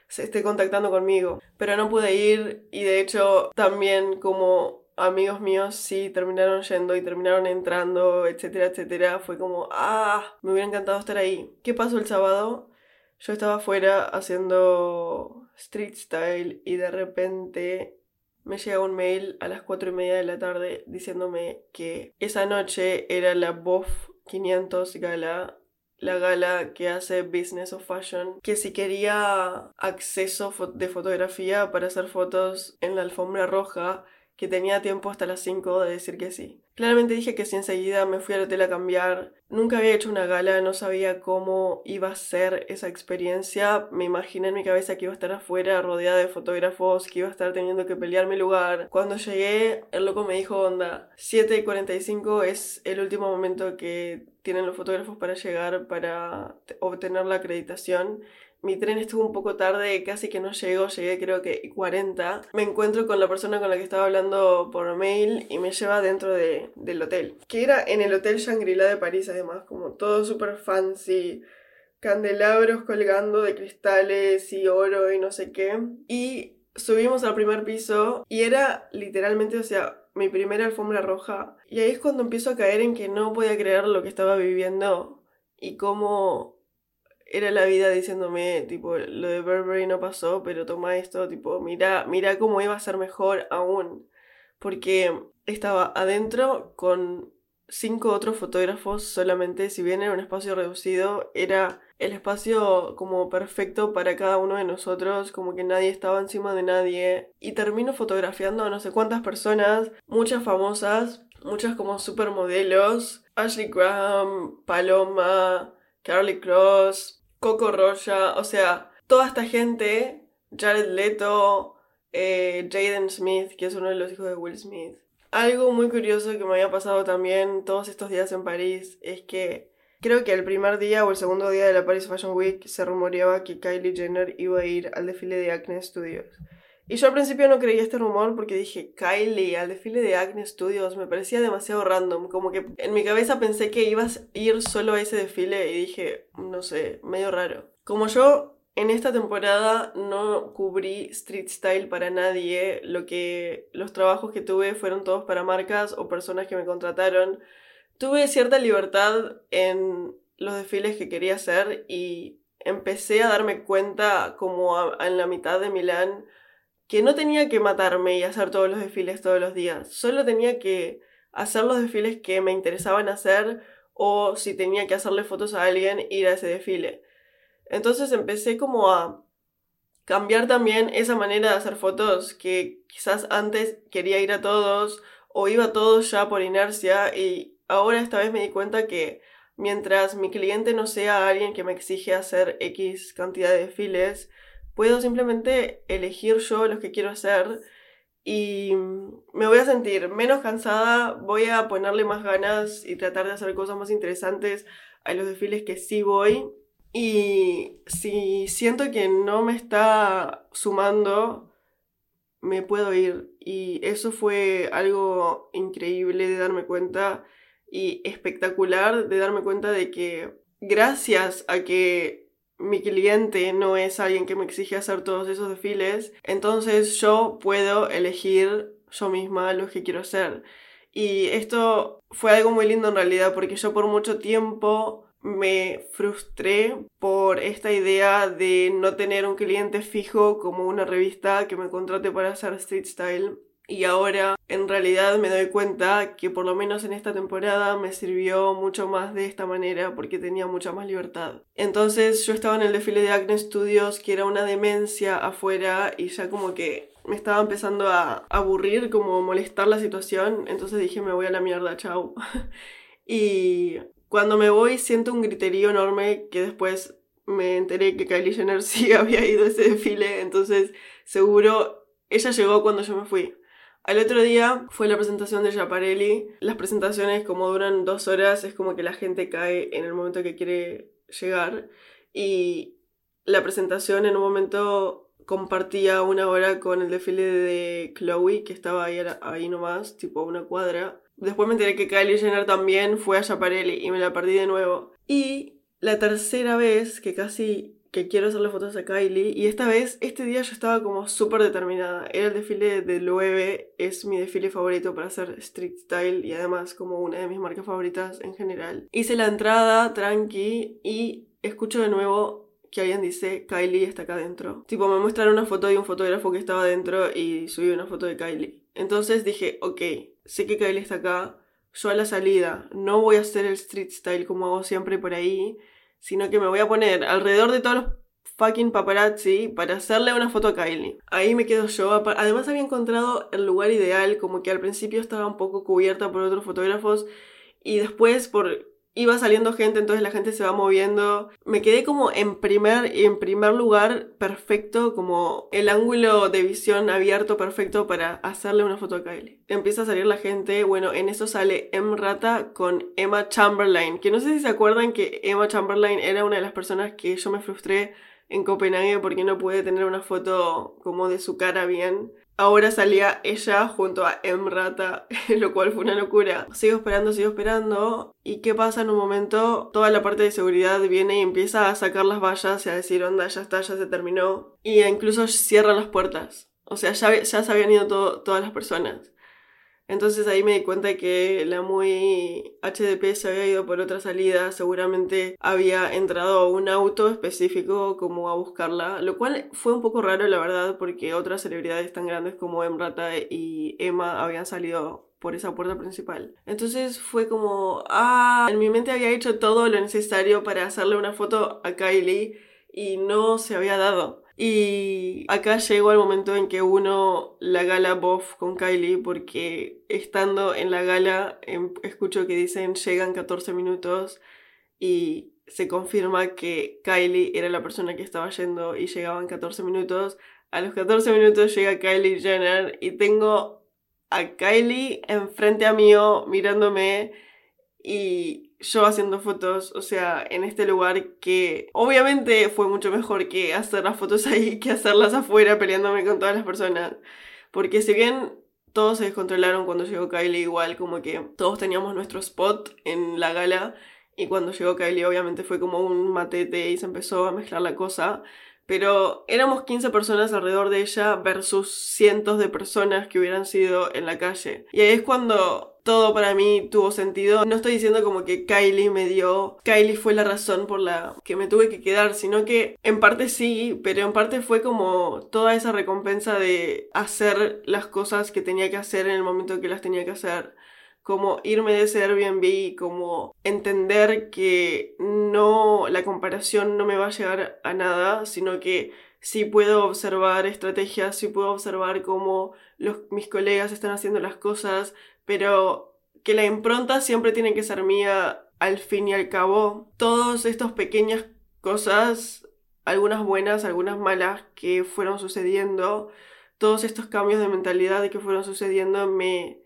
se esté contactando conmigo. Pero no pude ir y de hecho también como amigos míos sí terminaron yendo y terminaron entrando, etcétera, etcétera. Fue como, ah, me hubiera encantado estar ahí. ¿Qué pasó el sábado? Yo estaba afuera haciendo street style y de repente me llega un mail a las 4 y media de la tarde diciéndome que esa noche era la BOF 500 gala la gala que hace Business of Fashion, que si quería acceso de fotografía para hacer fotos en la alfombra roja, que tenía tiempo hasta las 5 de decir que sí. Claramente dije que sí enseguida, me fui al hotel a cambiar. Nunca había hecho una gala, no sabía cómo iba a ser esa experiencia. Me imaginé en mi cabeza que iba a estar afuera rodeada de fotógrafos, que iba a estar teniendo que pelear mi lugar. Cuando llegué, el loco me dijo, onda, 7.45 es el último momento que tienen los fotógrafos para llegar para obtener la acreditación mi tren estuvo un poco tarde, casi que no llegó, llegué creo que 40. Me encuentro con la persona con la que estaba hablando por mail y me lleva dentro de, del hotel. Que era en el Hotel Shangri-La de París además, como todo súper fancy. Candelabros colgando de cristales y oro y no sé qué. Y subimos al primer piso y era literalmente, o sea, mi primera alfombra roja. Y ahí es cuando empiezo a caer en que no podía creer lo que estaba viviendo y cómo era la vida diciéndome, tipo, lo de Burberry no pasó, pero toma esto, tipo, mira, mira cómo iba a ser mejor aún. Porque estaba adentro con cinco otros fotógrafos solamente, si bien era un espacio reducido, era el espacio como perfecto para cada uno de nosotros, como que nadie estaba encima de nadie. Y termino fotografiando a no sé cuántas personas, muchas famosas, muchas como supermodelos, Ashley Graham, Paloma, Carly Cross, Coco Roya, o sea, toda esta gente Jared Leto, eh, Jaden Smith, que es uno de los hijos de Will Smith. Algo muy curioso que me había pasado también todos estos días en París es que creo que el primer día o el segundo día de la Paris Fashion Week se rumoreaba que Kylie Jenner iba a ir al desfile de Acne Studios. Y yo al principio no creía este rumor porque dije, Kylie, al desfile de Acne Studios, me parecía demasiado random. Como que en mi cabeza pensé que ibas a ir solo a ese desfile y dije, no sé, medio raro. Como yo en esta temporada no cubrí street style para nadie, lo que los trabajos que tuve fueron todos para marcas o personas que me contrataron. Tuve cierta libertad en los desfiles que quería hacer y empecé a darme cuenta como en la mitad de Milán que no tenía que matarme y hacer todos los desfiles todos los días, solo tenía que hacer los desfiles que me interesaban hacer o si tenía que hacerle fotos a alguien, ir a ese desfile. Entonces empecé como a cambiar también esa manera de hacer fotos que quizás antes quería ir a todos o iba a todos ya por inercia y ahora esta vez me di cuenta que mientras mi cliente no sea alguien que me exige hacer X cantidad de desfiles, puedo simplemente elegir yo los que quiero hacer y me voy a sentir menos cansada, voy a ponerle más ganas y tratar de hacer cosas más interesantes a los desfiles que sí voy. Y si siento que no me está sumando, me puedo ir. Y eso fue algo increíble de darme cuenta y espectacular de darme cuenta de que gracias a que mi cliente no es alguien que me exige hacer todos esos desfiles, entonces yo puedo elegir yo misma lo que quiero hacer. Y esto fue algo muy lindo en realidad, porque yo por mucho tiempo me frustré por esta idea de no tener un cliente fijo como una revista que me contrate para hacer street style y ahora en realidad me doy cuenta que por lo menos en esta temporada me sirvió mucho más de esta manera porque tenía mucha más libertad. Entonces yo estaba en el desfile de Acne Studios que era una demencia afuera y ya como que me estaba empezando a aburrir, como molestar la situación, entonces dije me voy a la mierda, chao. y cuando me voy siento un griterío enorme que después me enteré que Kylie Jenner sí había ido a ese desfile, entonces seguro ella llegó cuando yo me fui. Al otro día fue la presentación de Japarelli. Las presentaciones como duran dos horas es como que la gente cae en el momento que quiere llegar. Y la presentación en un momento compartía una hora con el desfile de Chloe, que estaba ahí, ahí nomás, tipo una cuadra. Después me enteré que Kylie Jenner también fue a Japarelli y me la perdí de nuevo. Y la tercera vez que casi que quiero hacerle fotos a Kylie y esta vez, este día yo estaba como súper determinada. Era el desfile de Loewe, es mi desfile favorito para hacer street style y además como una de mis marcas favoritas en general. Hice la entrada tranqui y escucho de nuevo que alguien dice Kylie está acá adentro. Tipo, me muestran una foto de un fotógrafo que estaba adentro y subí una foto de Kylie. Entonces dije, ok, sé que Kylie está acá, yo a la salida no voy a hacer el street style como hago siempre por ahí sino que me voy a poner alrededor de todos los fucking paparazzi para hacerle una foto a Kylie. Ahí me quedo yo. Además había encontrado el lugar ideal, como que al principio estaba un poco cubierta por otros fotógrafos y después por iba saliendo gente, entonces la gente se va moviendo. Me quedé como en primer, en primer lugar perfecto, como el ángulo de visión abierto perfecto para hacerle una foto a Kylie. Empieza a salir la gente, bueno, en eso sale M. Rata con Emma Chamberlain, que no sé si se acuerdan que Emma Chamberlain era una de las personas que yo me frustré en Copenhague porque no pude tener una foto como de su cara bien. Ahora salía ella junto a Emrata, lo cual fue una locura. Sigo esperando, sigo esperando. ¿Y qué pasa en un momento? Toda la parte de seguridad viene y empieza a sacar las vallas y a decir, onda, ya está, ya se terminó. Y incluso cierran las puertas. O sea, ya, ya se habían ido todas las personas. Entonces ahí me di cuenta que la muy HDP se había ido por otra salida, seguramente había entrado un auto específico como a buscarla, lo cual fue un poco raro la verdad porque otras celebridades tan grandes como Emrata y Emma habían salido por esa puerta principal. Entonces fue como, ah, en mi mente había hecho todo lo necesario para hacerle una foto a Kylie y no se había dado. Y acá llegó el momento en que uno la gala bof con Kylie porque estando en la gala em, escucho que dicen llegan 14 minutos y se confirma que Kylie era la persona que estaba yendo y llegaban 14 minutos. A los 14 minutos llega Kylie Jenner y tengo a Kylie enfrente a mío mirándome y yo haciendo fotos, o sea, en este lugar que obviamente fue mucho mejor que hacer las fotos ahí que hacerlas afuera peleándome con todas las personas. Porque si bien todos se descontrolaron cuando llegó Kylie, igual como que todos teníamos nuestro spot en la gala y cuando llegó Kylie obviamente fue como un matete y se empezó a mezclar la cosa. Pero éramos 15 personas alrededor de ella versus cientos de personas que hubieran sido en la calle. Y ahí es cuando todo para mí tuvo sentido. No estoy diciendo como que Kylie me dio, Kylie fue la razón por la que me tuve que quedar, sino que en parte sí, pero en parte fue como toda esa recompensa de hacer las cosas que tenía que hacer en el momento que las tenía que hacer como irme de ese Airbnb, como entender que no, la comparación no me va a llegar a nada, sino que sí puedo observar estrategias, sí puedo observar cómo los, mis colegas están haciendo las cosas, pero que la impronta siempre tiene que ser mía al fin y al cabo. Todas estas pequeñas cosas, algunas buenas, algunas malas que fueron sucediendo, todos estos cambios de mentalidad que fueron sucediendo me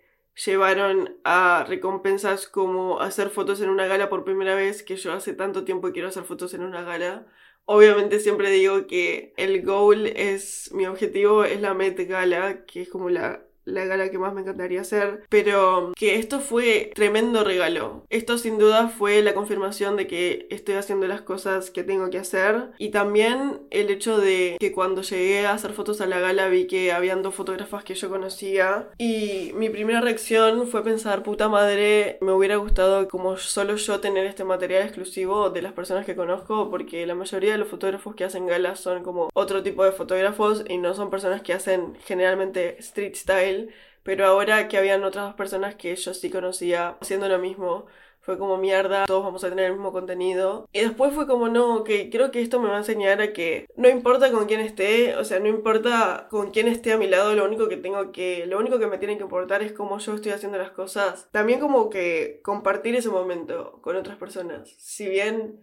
llevaron a recompensas como hacer fotos en una gala por primera vez, que yo hace tanto tiempo quiero hacer fotos en una gala. Obviamente siempre digo que el goal es, mi objetivo es la Met Gala, que es como la la gala que más me encantaría hacer, pero que esto fue tremendo regalo. Esto sin duda fue la confirmación de que estoy haciendo las cosas que tengo que hacer y también el hecho de que cuando llegué a hacer fotos a la gala vi que habían dos fotógrafas que yo conocía y mi primera reacción fue pensar, puta madre, me hubiera gustado como solo yo tener este material exclusivo de las personas que conozco porque la mayoría de los fotógrafos que hacen galas son como otro tipo de fotógrafos y no son personas que hacen generalmente street style pero ahora que habían otras personas que yo sí conocía haciendo lo mismo, fue como mierda, todos vamos a tener el mismo contenido. Y después fue como, no, que creo que esto me va a enseñar a que no importa con quién esté, o sea, no importa con quién esté a mi lado, lo único que tengo que, lo único que me tiene que importar es cómo yo estoy haciendo las cosas. También como que compartir ese momento con otras personas. Si bien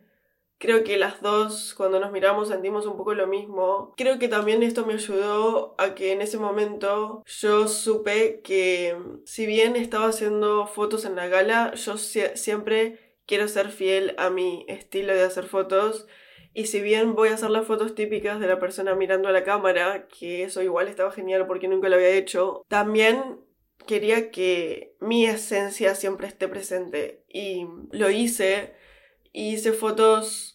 Creo que las dos, cuando nos miramos, sentimos un poco lo mismo. Creo que también esto me ayudó a que en ese momento yo supe que si bien estaba haciendo fotos en la gala, yo siempre quiero ser fiel a mi estilo de hacer fotos. Y si bien voy a hacer las fotos típicas de la persona mirando a la cámara, que eso igual estaba genial porque nunca lo había hecho, también quería que mi esencia siempre esté presente. Y lo hice. Hice fotos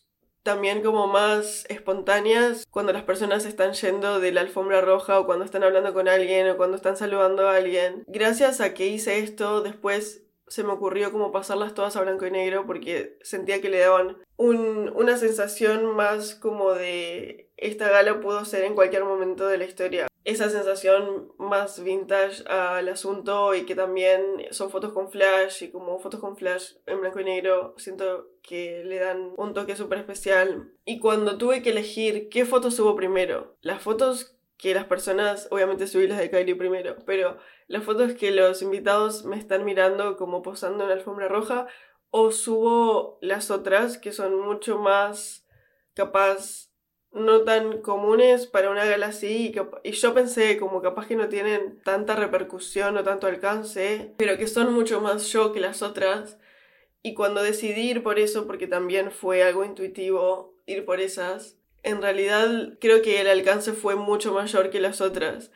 también como más espontáneas cuando las personas están yendo de la alfombra roja o cuando están hablando con alguien o cuando están saludando a alguien. Gracias a que hice esto, después se me ocurrió como pasarlas todas a blanco y negro porque sentía que le daban una sensación más como de esta gala pudo ser en cualquier momento de la historia esa sensación más vintage al asunto y que también son fotos con flash y como fotos con flash en blanco y negro siento que le dan un toque súper especial. Y cuando tuve que elegir qué fotos subo primero, las fotos que las personas, obviamente subí las de Kylie primero, pero las fotos que los invitados me están mirando como posando en la alfombra roja o subo las otras que son mucho más capaz no tan comunes para una gala así y, yo pensé como capaz que no tienen tanta repercusión o tanto alcance, pero que son mucho más yo que las otras. Y cuando decidí ir por eso, porque también fue algo intuitivo ir por esas, en realidad creo que el alcance fue mucho mayor que las otras.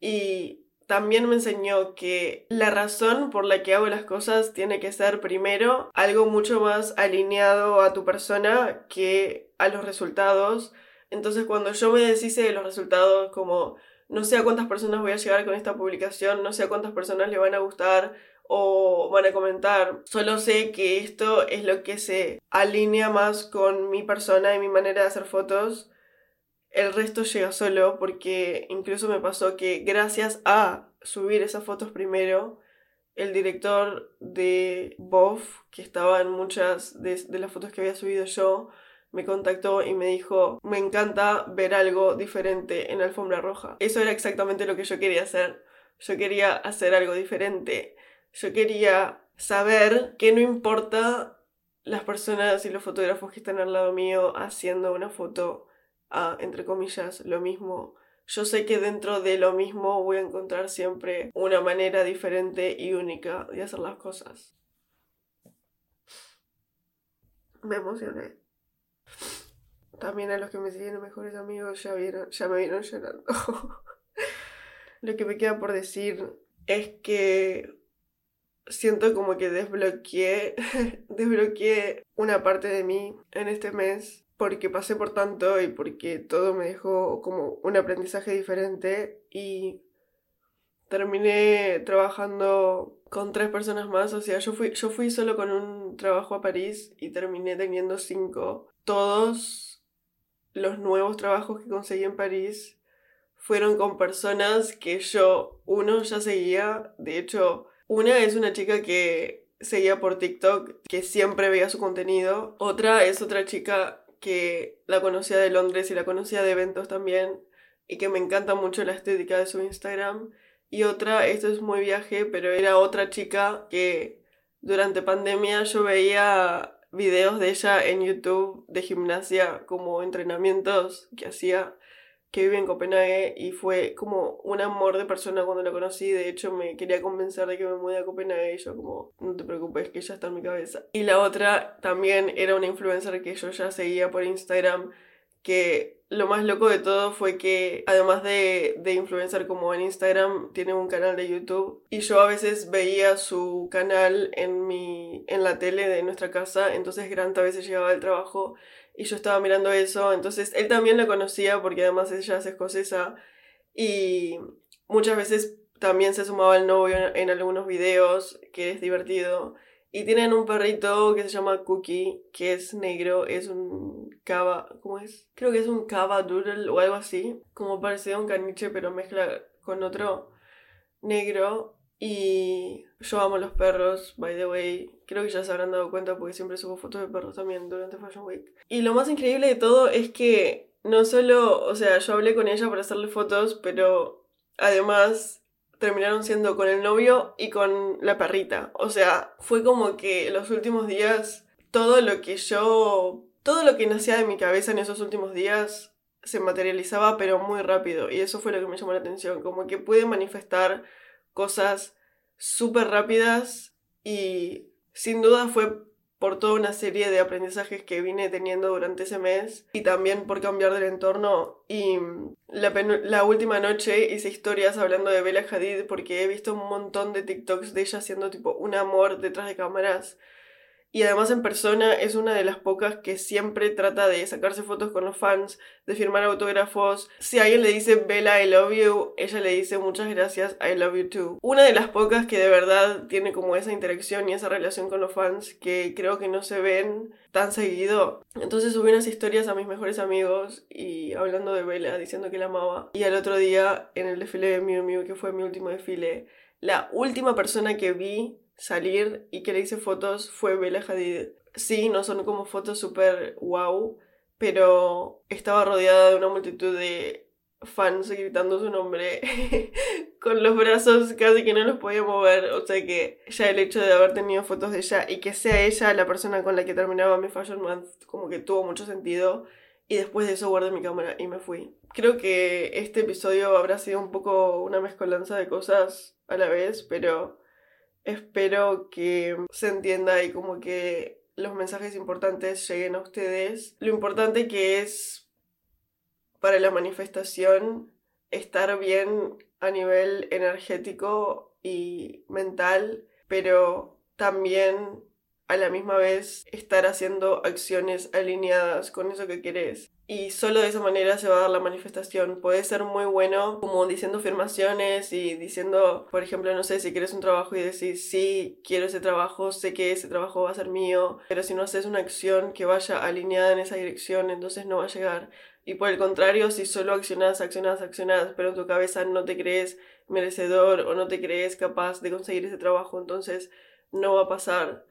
Y también me enseñó que la razón por la que hago las cosas tiene que ser primero algo mucho más alineado a tu persona que a los resultados entonces cuando yo me deshice de los resultados, como no sé a cuántas personas voy a llegar con esta publicación, no sé a cuántas personas le van a gustar o van a comentar, solo sé que esto es lo que se alinea más con mi persona y mi manera de hacer fotos. El resto llega solo porque incluso me pasó que gracias a subir esas fotos primero, el director de BOF, que estaba en muchas de, de las fotos que había subido yo, me contactó y me dijo, me encanta ver algo diferente en alfombra roja. Eso era exactamente lo que yo quería hacer. Yo quería hacer algo diferente. Yo quería saber que no importa las personas y los fotógrafos que están al lado mío haciendo una foto a, entre comillas, lo mismo yo sé que dentro de lo mismo voy a encontrar siempre una manera diferente y única de hacer las cosas. Me emocioné. También a los que me siguen mejores amigos ya vieron, ya me vieron llorando. lo que me queda por decir es que siento como que desbloqueé, desbloqueé una parte de mí en este mes porque pasé por tanto y porque todo me dejó como un aprendizaje diferente y terminé trabajando con tres personas más, o sea, yo fui, yo fui solo con un trabajo a París y terminé teniendo cinco. Todos los nuevos trabajos que conseguí en París fueron con personas que yo, uno, ya seguía, de hecho, una es una chica que seguía por TikTok, que siempre veía su contenido, otra es otra chica que la conocía de Londres y la conocía de eventos también y que me encanta mucho la estética de su Instagram. Y otra, esto es muy viaje, pero era otra chica que durante pandemia yo veía videos de ella en YouTube de gimnasia como entrenamientos que hacía que vive en Copenhague y fue como un amor de persona cuando la conocí. De hecho, me quería convencer de que me mudé a Copenhague y yo como, no te preocupes, que ya está en mi cabeza. Y la otra también era una influencer que yo ya seguía por Instagram, que lo más loco de todo fue que además de, de influencer como en Instagram, tiene un canal de YouTube. Y yo a veces veía su canal en, mi, en la tele de nuestra casa, entonces Grant a veces llegaba del trabajo y yo estaba mirando eso, entonces él también la conocía porque además ella es escocesa. Y muchas veces también se sumaba el novio en, algunos videos, que es divertido. Y tienen un perrito que se llama Cookie, que es negro, es un cava, ¿cómo es? Creo que es un cava doodle o algo así, como parece un caniche pero mezcla con otro negro. Y yo amo los perros, by the way. Creo que ya se habrán dado cuenta porque siempre subo fotos de perros también durante Fashion Week. Y lo más increíble de todo es que no solo, o sea, yo hablé con ella para hacerle fotos, pero además terminaron siendo con el novio y con la perrita. O sea, fue como que los últimos días, todo lo que yo, todo lo que nacía de mi cabeza en esos últimos días se materializaba, pero muy rápido. Y eso fue lo que me llamó la atención, como que pude manifestar cosas súper rápidas y sin duda fue por toda una serie de aprendizajes que vine teniendo durante ese mes y también por cambiar del entorno. Y la, la, última noche hice historias hablando de Bella Hadid porque he visto un montón de TikToks de ella haciendo tipo un amor detrás de cámaras y además en persona es una de las pocas que siempre trata de sacarse fotos con los fans, de firmar autógrafos. Si alguien le dice Bella, I love you, ella le dice muchas gracias, I love you too. Una de las pocas que de verdad tiene como esa interacción y esa relación con los fans que creo que no se ven tan seguido. Entonces subí unas historias a mis mejores amigos y hablando de Bella, diciendo que la amaba. Y al otro día, en el desfile de Miu Miu, que fue mi último desfile, la última persona que vi salir y que le hice fotos fue Bella Hadid. Sí, no son como fotos súper wow, pero estaba rodeada de una multitud de fans gritando su nombre con los brazos casi que no los podía mover. O sea que ya el hecho de haber tenido fotos de ella y que sea ella la persona con la que terminaba mi Fashion Month como que tuvo mucho sentido. Y después de eso guardé mi cámara y me fui. Creo que este episodio habrá sido un poco una mezcolanza de cosas a la vez, pero Espero que se entienda y como que los mensajes importantes lleguen a ustedes. Lo importante que es para la manifestación estar bien a nivel energético y mental, pero también a la misma vez estar haciendo acciones alineadas con eso que querés. Y solo de esa manera se va a dar la manifestación. Puede ser muy bueno como diciendo afirmaciones y diciendo, por ejemplo, no sé, si quieres un trabajo y decís, sí, quiero ese trabajo, sé que ese trabajo va a ser mío, pero si no haces una acción que vaya alineada en esa dirección, entonces no va a llegar. Y por el contrario, si solo accionas, accionas, accionas, pero en tu cabeza no te crees merecedor o no te crees capaz de conseguir ese trabajo, entonces no va a pasar.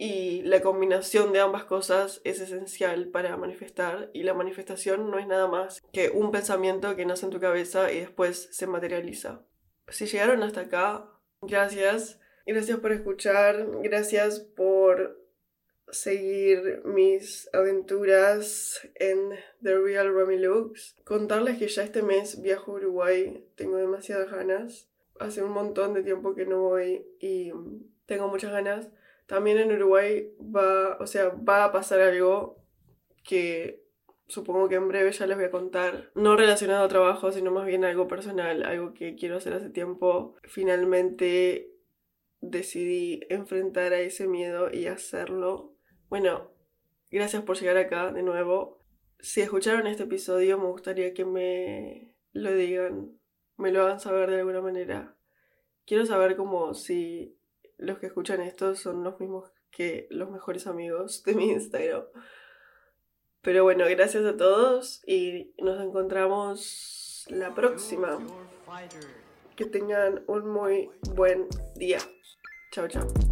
Y la combinación de ambas cosas es esencial para manifestar y la manifestación no es nada más que un pensamiento que nace en tu cabeza y después se materializa. Si llegaron hasta acá, gracias. Gracias por escuchar, gracias por seguir mis aventuras en The Real Romy Looks. Contarles que ya este mes viajo a Uruguay, tengo demasiadas ganas. Hace un montón de tiempo que no voy y tengo muchas ganas. También en Uruguay va, o sea, va a pasar algo que supongo que en breve ya les voy a contar. No relacionado a trabajo, sino más bien algo personal, algo que quiero hacer hace tiempo. Finalmente decidí enfrentar a ese miedo y hacerlo. Bueno, gracias por llegar acá de nuevo. Si escucharon este episodio, me gustaría que me lo digan, me lo hagan saber de alguna manera. Quiero saber como si los que escuchan esto son los mismos que los mejores amigos de mi Instagram. Pero bueno, gracias a todos y nos encontramos la próxima. Que tengan un muy buen día. Chao, chao.